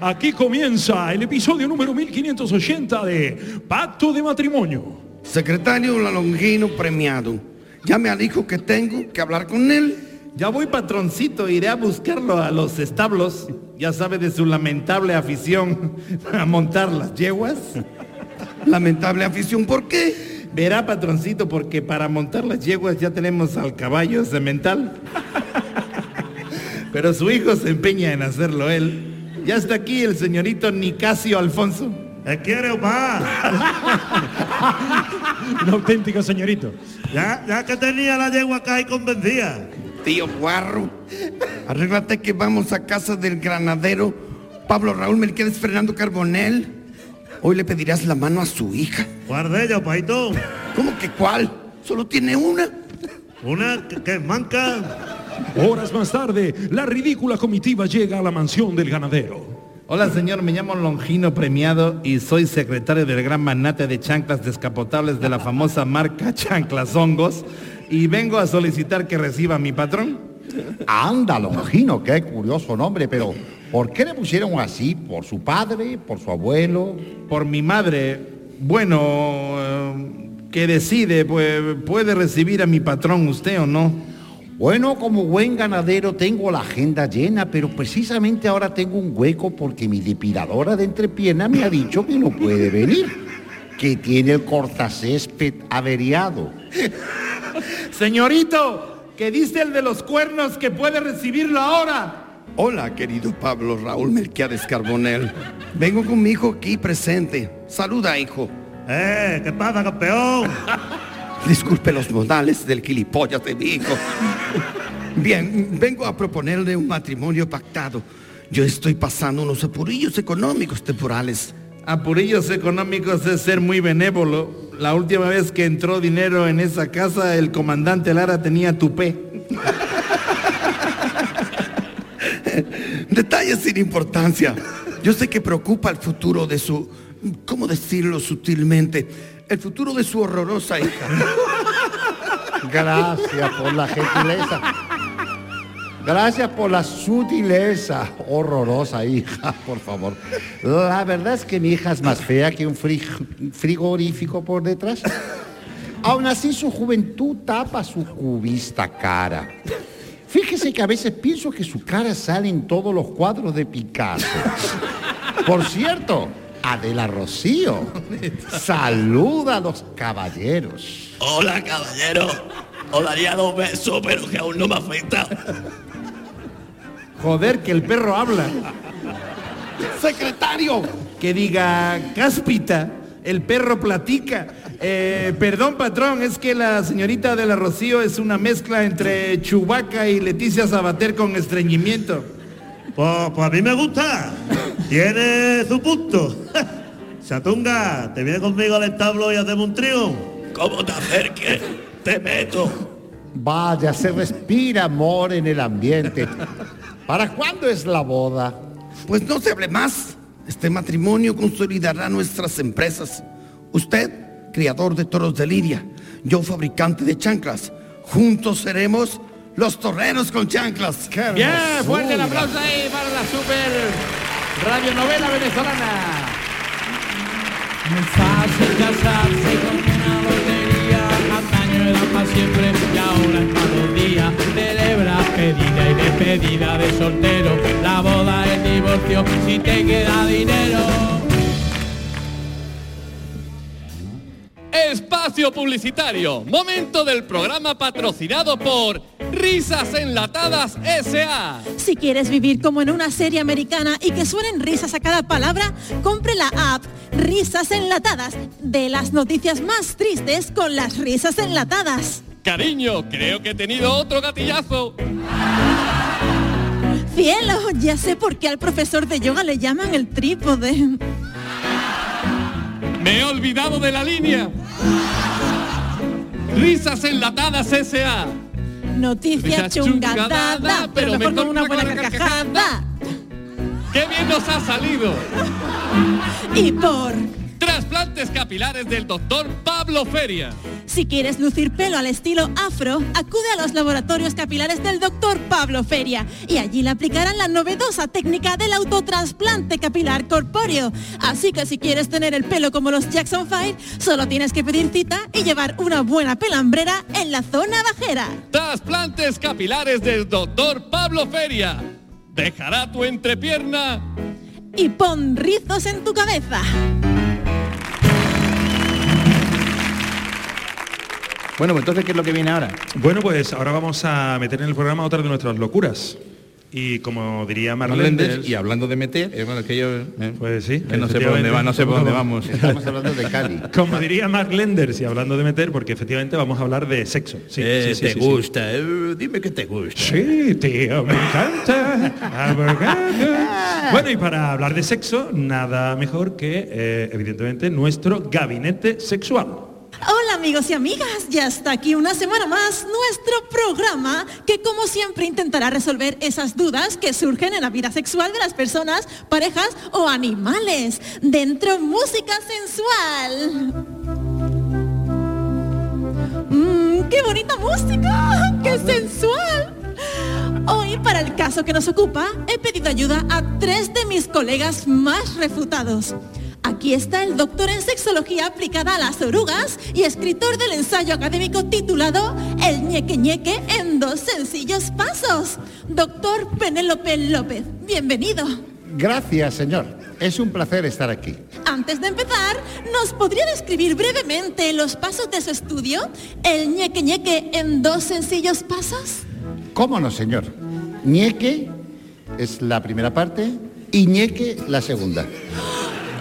Aquí comienza el episodio número 1580 de Pacto de Matrimonio. Secretario Lalongino premiado. Llame al hijo que tengo que hablar con él. Ya voy patroncito, iré a buscarlo a los establos. Ya sabe de su lamentable afición a montar las yeguas. Lamentable afición, ¿por qué? Verá patroncito, porque para montar las yeguas ya tenemos al caballo cemental. Pero su hijo se empeña en hacerlo él. Ya está aquí el señorito Nicasio Alfonso. ¿Qué quiere, Omar? Un auténtico señorito. Ya, ya que tenía la yegua acá y convencía. Tío Guarro, arréglate que vamos a casa del granadero Pablo Raúl Melquiades Fernando Carbonel. Hoy le pedirás la mano a su hija. ¿Cuál de paito? ¿Cómo que cuál? Solo tiene una. ¿Una que, que es manca? Horas más tarde, la ridícula comitiva llega a la mansión del ganadero. Hola señor, me llamo Longino Premiado y soy secretario del gran magnate de chanclas descapotables de la famosa marca Chanclas Hongos y vengo a solicitar que reciba a mi patrón. Anda, Longino, qué curioso nombre, pero ¿por qué le pusieron así? ¿Por su padre? ¿Por su abuelo? Por mi madre. Bueno, eh, que decide, pues puede recibir a mi patrón usted o no. Bueno, como buen ganadero tengo la agenda llena, pero precisamente ahora tengo un hueco porque mi depiladora de entrepierna me ha dicho que no puede venir, que tiene el cortacésped averiado. Señorito, que dice el de los cuernos que puede recibirlo ahora. Hola, querido Pablo Raúl Melquiades Carbonel. Vengo con mi hijo aquí presente. Saluda, hijo. Eh, ¿qué pasa, campeón? Disculpe los modales del gilipollas de mi hijo. Bien, vengo a proponerle un matrimonio pactado. Yo estoy pasando unos apurillos económicos temporales. Apurillos económicos es ser muy benévolo. La última vez que entró dinero en esa casa, el comandante Lara tenía tupé. Detalles sin importancia. Yo sé que preocupa el futuro de su, ¿cómo decirlo sutilmente? El futuro de su horrorosa hija. Gracias por la gentileza. Gracias por la sutileza. Horrorosa hija, por favor. La verdad es que mi hija es más fea que un frig- frigorífico por detrás. Aún así su juventud tapa su cubista cara. Fíjese que a veces pienso que su cara sale en todos los cuadros de Picasso. Por cierto, Adela Rocío, saluda a los caballeros. Hola, caballero. Os daría dos besos, pero que aún no me afecta. Joder, que el perro habla. Secretario. Que diga, cáspita, el perro platica. Eh, perdón, patrón, es que la señorita de la Rocío es una mezcla entre Chubaca y Leticia Sabater con estreñimiento. Pues, pues a mí me gusta. Tiene su punto. Chatunga, ¿te vienes conmigo al establo y hacemos un trío? ¿Cómo te acerques? Te meto. Vaya, se respira amor en el ambiente. ¿Para cuándo es la boda? Pues no se hable más. Este matrimonio consolidará nuestras empresas. Usted, criador de toros de Lidia. Yo, fabricante de chanclas. Juntos seremos los torreros con chanclas. Bien, fuerte el aplauso ahí para la super radionovela venezolana. No es fácil casarse con una lotería, antaño era para siempre y ahora es para dos días. Celebra pedida y despedida de soltero, la boda, el divorcio, si te queda dinero. Espacio publicitario. Momento del programa patrocinado por Risas Enlatadas S.A. Si quieres vivir como en una serie americana y que suenen risas a cada palabra, compre la app Risas Enlatadas de las noticias más tristes con las risas enlatadas. Cariño, creo que he tenido otro gatillazo. Cielo, ya sé por qué al profesor de yoga le llaman el trípode. Me he olvidado de la línea. Risas Enlatadas S.A. Noticia Risas chungadada, chungadadas, pero pero mejor con una buena carcajada. ¡Qué bien nos ha salido! Y por Trasplantes capilares del doctor Pablo Feria. Si quieres lucir pelo al estilo afro, acude a los laboratorios capilares del doctor Pablo Feria y allí le aplicarán la novedosa técnica del autotrasplante capilar corpóreo. Así que si quieres tener el pelo como los Jackson 5, solo tienes que pedir cita y llevar una buena pelambrera en la zona bajera. Trasplantes capilares del doctor Pablo Feria. Dejará tu entrepierna. Y pon rizos en tu cabeza. Bueno, pues entonces, ¿qué es lo que viene ahora? Bueno, pues ahora vamos a meter en el programa otra de nuestras locuras. Y como diría Mark Marlene Lenders, y hablando de meter, es bueno, que yo, eh, pues sí, que no sé por dónde va, no sé por dónde vamos. Estamos hablando de Cali. Como diría Mark Lenders y hablando de meter, porque efectivamente vamos a hablar de sexo. Sí, Eh, sí, sí, te sí, sí. gusta, eh, dime que te gusta. Sí, tío, me encanta. Bueno, y para hablar de sexo, nada mejor que, eh, evidentemente, nuestro gabinete sexual. Hola amigos y amigas, ya está aquí una semana más nuestro programa que como siempre intentará resolver esas dudas que surgen en la vida sexual de las personas, parejas o animales. Dentro música sensual. Mmm, qué bonita música, qué sensual. Hoy, para el caso que nos ocupa, he pedido ayuda a tres de mis colegas más refutados. Aquí está el doctor en sexología aplicada a las orugas y escritor del ensayo académico titulado El ñeque ñeque en dos sencillos pasos. Doctor Penélope López, bienvenido. Gracias, señor. Es un placer estar aquí. Antes de empezar, ¿nos podría describir brevemente los pasos de su estudio? El ñeque ñeque en dos sencillos pasos. ¿Cómo no, señor? Ñeque es la primera parte y ñeque la segunda.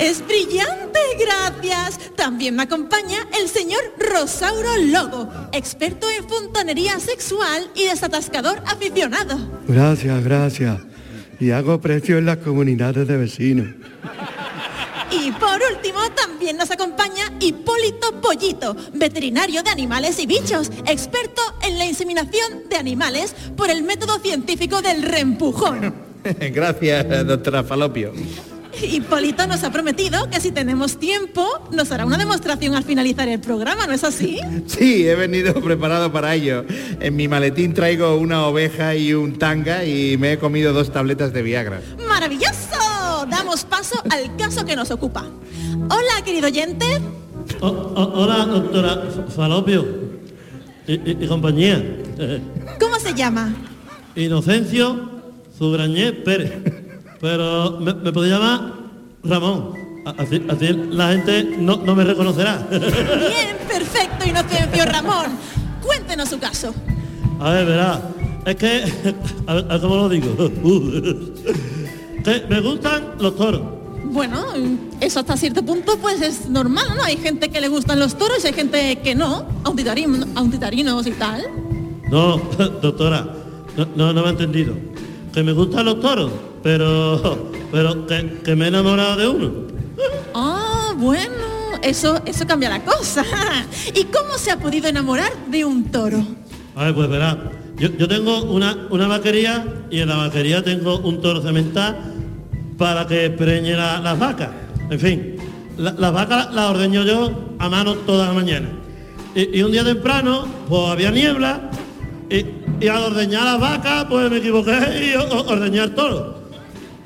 Es brillante, gracias. También me acompaña el señor Rosauro Logo, experto en fontanería sexual y desatascador aficionado. Gracias, gracias. Y hago precio en las comunidades de vecinos. Y por último, también nos acompaña Hipólito Pollito, veterinario de animales y bichos, experto en la inseminación de animales por el método científico del reempujón. Gracias, doctora Falopio. Hipólito nos ha prometido que si tenemos tiempo nos hará una demostración al finalizar el programa, ¿no es así? Sí, he venido preparado para ello. En mi maletín traigo una oveja y un tanga y me he comido dos tabletas de Viagra. ¡Maravilloso! Damos paso al caso que nos ocupa. Hola, querido oyente. O- o- hola, doctora Falopio y, y- y compañía. ¿Cómo se llama? Inocencio Zubrañé Pérez. Pero me, me llamar Ramón. Así, así la gente no, no me reconocerá. Bien, perfecto, Inocencio Ramón. Cuéntenos su caso. A ver, verá. Es que, a ver, cómo lo digo. que me gustan los toros. Bueno, eso hasta cierto punto pues es normal, ¿no? Hay gente que le gustan los toros y hay gente que no, auditarim- auditarinos y tal. No, doctora, no, no, no me ha entendido. Que me gustan los toros, pero, pero que, que me he enamorado de uno. Ah, bueno, eso, eso cambia la cosa. ¿Y cómo se ha podido enamorar de un toro? A ver, pues verá, yo, yo tengo una, una vaquería y en la vaquería tengo un toro cemental para que preñe la- las vacas. En fin, la- las vacas las la ordeño yo a mano toda la mañana. Y, y un día temprano, pues había niebla y, y al ordeñar las vacas, pues me equivoqué y o- o- ordeñé al toro.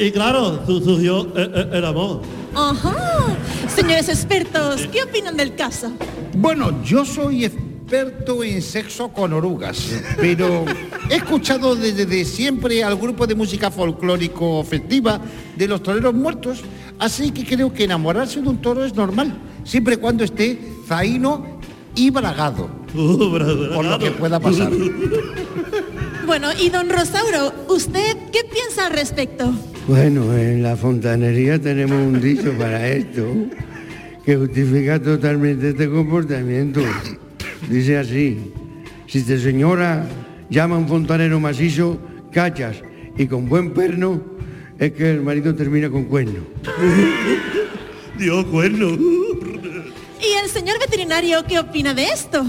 Y claro, su- surgió el, el- el amor. Ajá. Señores expertos, ¿qué opinan del caso? Bueno, yo soy experto en sexo con orugas, pero he escuchado desde de siempre al grupo de música folclórico festiva de los toreros muertos, así que creo que enamorarse de un toro es normal, siempre y cuando esté zaino y bragado, por lo que pueda pasar. Bueno, y don Rosauro, ¿usted qué piensa al respecto? Bueno, en la fontanería tenemos un dicho para esto que justifica totalmente este comportamiento. Dice así, si te señora llama a un fontanero macizo, cachas y con buen perno, es que el marido termina con cuerno. Dios, cuerno. ¿Y el señor veterinario qué opina de esto?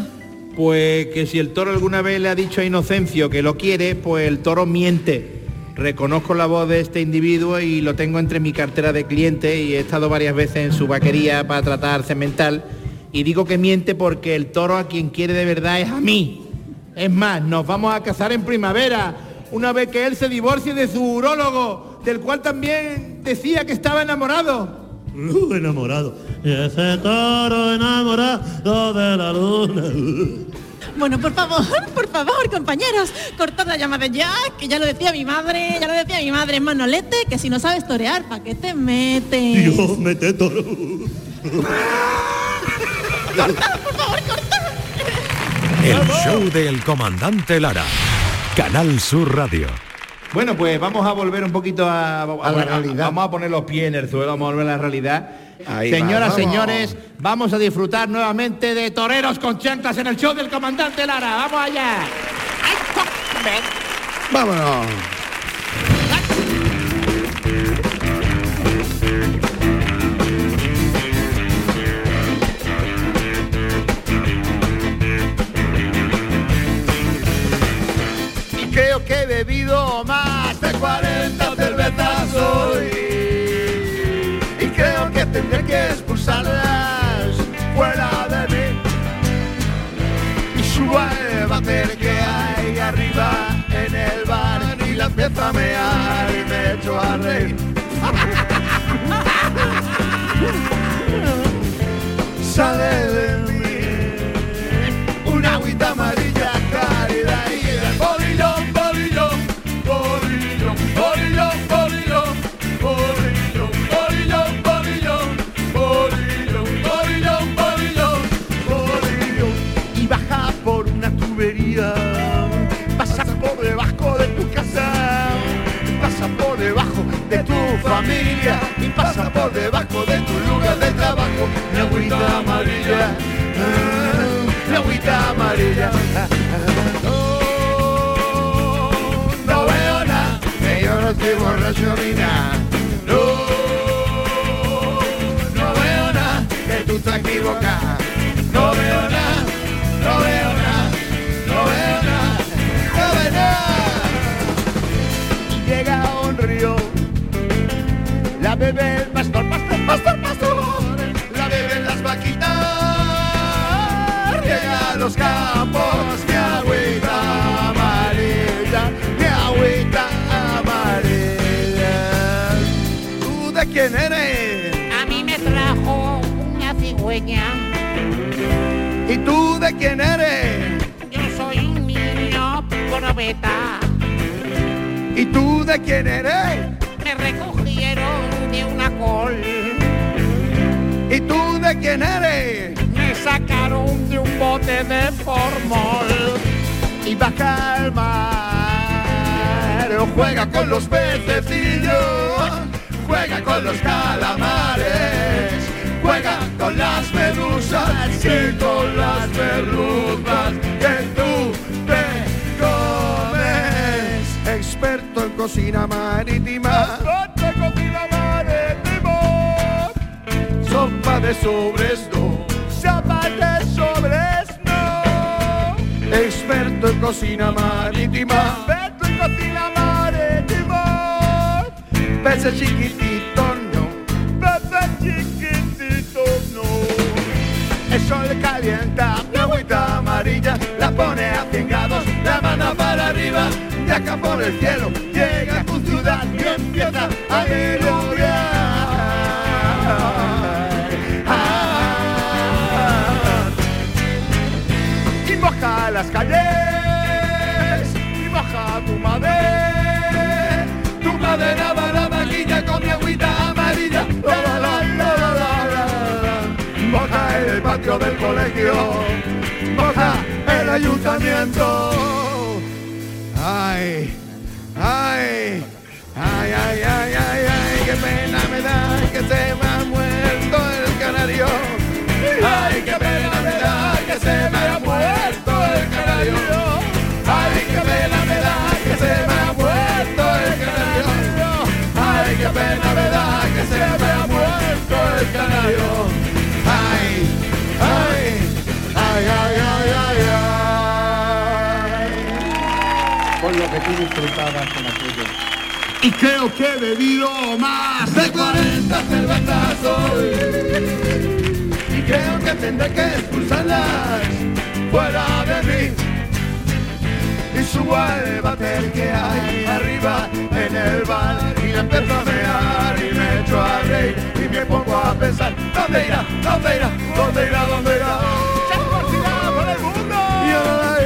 Pues que si el toro alguna vez le ha dicho a Inocencio que lo quiere, pues el toro miente. Reconozco la voz de este individuo y lo tengo entre mi cartera de clientes y he estado varias veces en su vaquería para tratar cemental y digo que miente porque el toro a quien quiere de verdad es a mí. Es más, nos vamos a casar en primavera, una vez que él se divorcie de su urólogo, del cual también decía que estaba enamorado. Uh, enamorado. Y ese toro enamorado de la luna. Bueno, por favor, por favor, compañeros, cortad la llamada ya, que ya lo decía mi madre, ya lo decía mi madre, Manolete, que si no sabes torear, ¿para qué te metes? Dios, mete toro. Cortad, por favor, cortad. El show del comandante Lara. Canal Sur Radio. Bueno, pues vamos a volver un poquito a, a- la realidad. Vamos a poner los pies en el suelo, vamos a volver a la realidad. Ahí Señoras, va, señores, vamos a disfrutar nuevamente de toreros con chanclas en el show del comandante Lara. ¡Vamos allá! Vámonos. Y creo que he bebido más de 40 tendré que expulsarlas fuera de mí. Y subo al váter que hay arriba en el bar y la empiezo a mear y me echo a reír. Y pasa por debajo de tu lugar de trabajo. Mi agüita amarilla, ah, mi agüita amarilla. No, no veo nada, que yo no estoy borracho ni nada. No, no veo nada, que tú estás equivocada. Bebe el pastor, pastor, pastor, pastor, la beben las vaquitas, llega a los campos, mi agüita amarilla, mi agüita amarilla. ¿Tú de quién eres? A mí me trajo una cigüeña. ¿Y tú de quién eres? Yo soy un niño probeta. ¿Y tú de quién eres? De quién eres? Me sacaron de un bote de formol. Y baja al mar, juega con los pececillos, juega con los calamares, juega con las medusas y con las merluzas que tú te comes. Experto en cocina marítima. De sobres no. Sopa de sobres no. Experto en cocina marítima. Experto en cocina marítima. Peces chiquititos no. Peces chiquititos no. El sol calienta mi agüita amarilla, la pone a 100 grados, la manda para arriba, y acá por el cielo llega a tu ciudad y empieza a merodear. Las calles, y moja tu madre, tu madera va la vaquilla con mi agüita amarilla. La, la, la, la, la, la. Moja el patio del colegio, moja el ayuntamiento. Ay, ay, ay, ay, ay, ay, ay, qué pena me da que se me ha muerto el canario. Ay, qué pena canario. Ay, qué pena me da que se me ha muerto el canario. Ay, qué pena me da que se me ha muerto el canario. Ay, ay, ay, ay, ay, ay, ay. Con lo que tú disfrutabas con aquello. Y creo que he bebido más de 40 cervezas hoy. Y creo que tendré que expulsarlas fuera de mí. Y subo al váter que hay arriba en el bar y le empiezo a mear y me echo a reír y me pongo a pensar ¿Dónde irá? ¿Dónde irá? ¿Dónde irá? ¿Dónde irá? ¡Se esparcirá por el mundo! Y ahora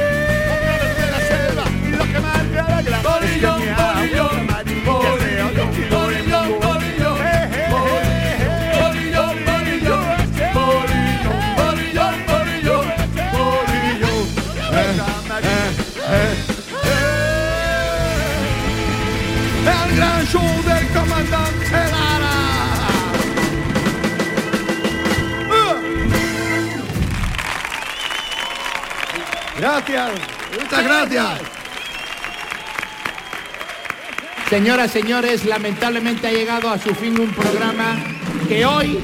la selva y lo que más me Gracias, muchas gracias. Señoras, señores, lamentablemente ha llegado a su fin un programa que hoy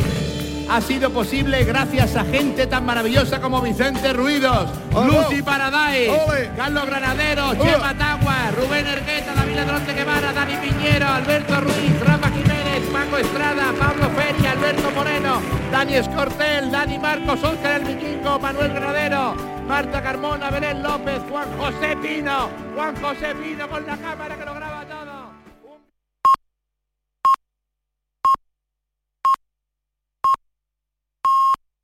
ha sido posible gracias a gente tan maravillosa como Vicente Ruidos, Lucy Paradise, Carlos Granadero, Chema Tagua, Rubén Ergueta, David Ladrón de Guevara, Dani Piñero, Alberto Ruiz, Rafa Jiménez, Paco Estrada, Pablo Feria, Alberto Moreno, Dani Escortel, Dani Marcos, Óscar El Vikingo, Manuel Granadero, Marta Carmona, Belén López, Juan José Pino, Juan José Pino con la cámara que lo graba.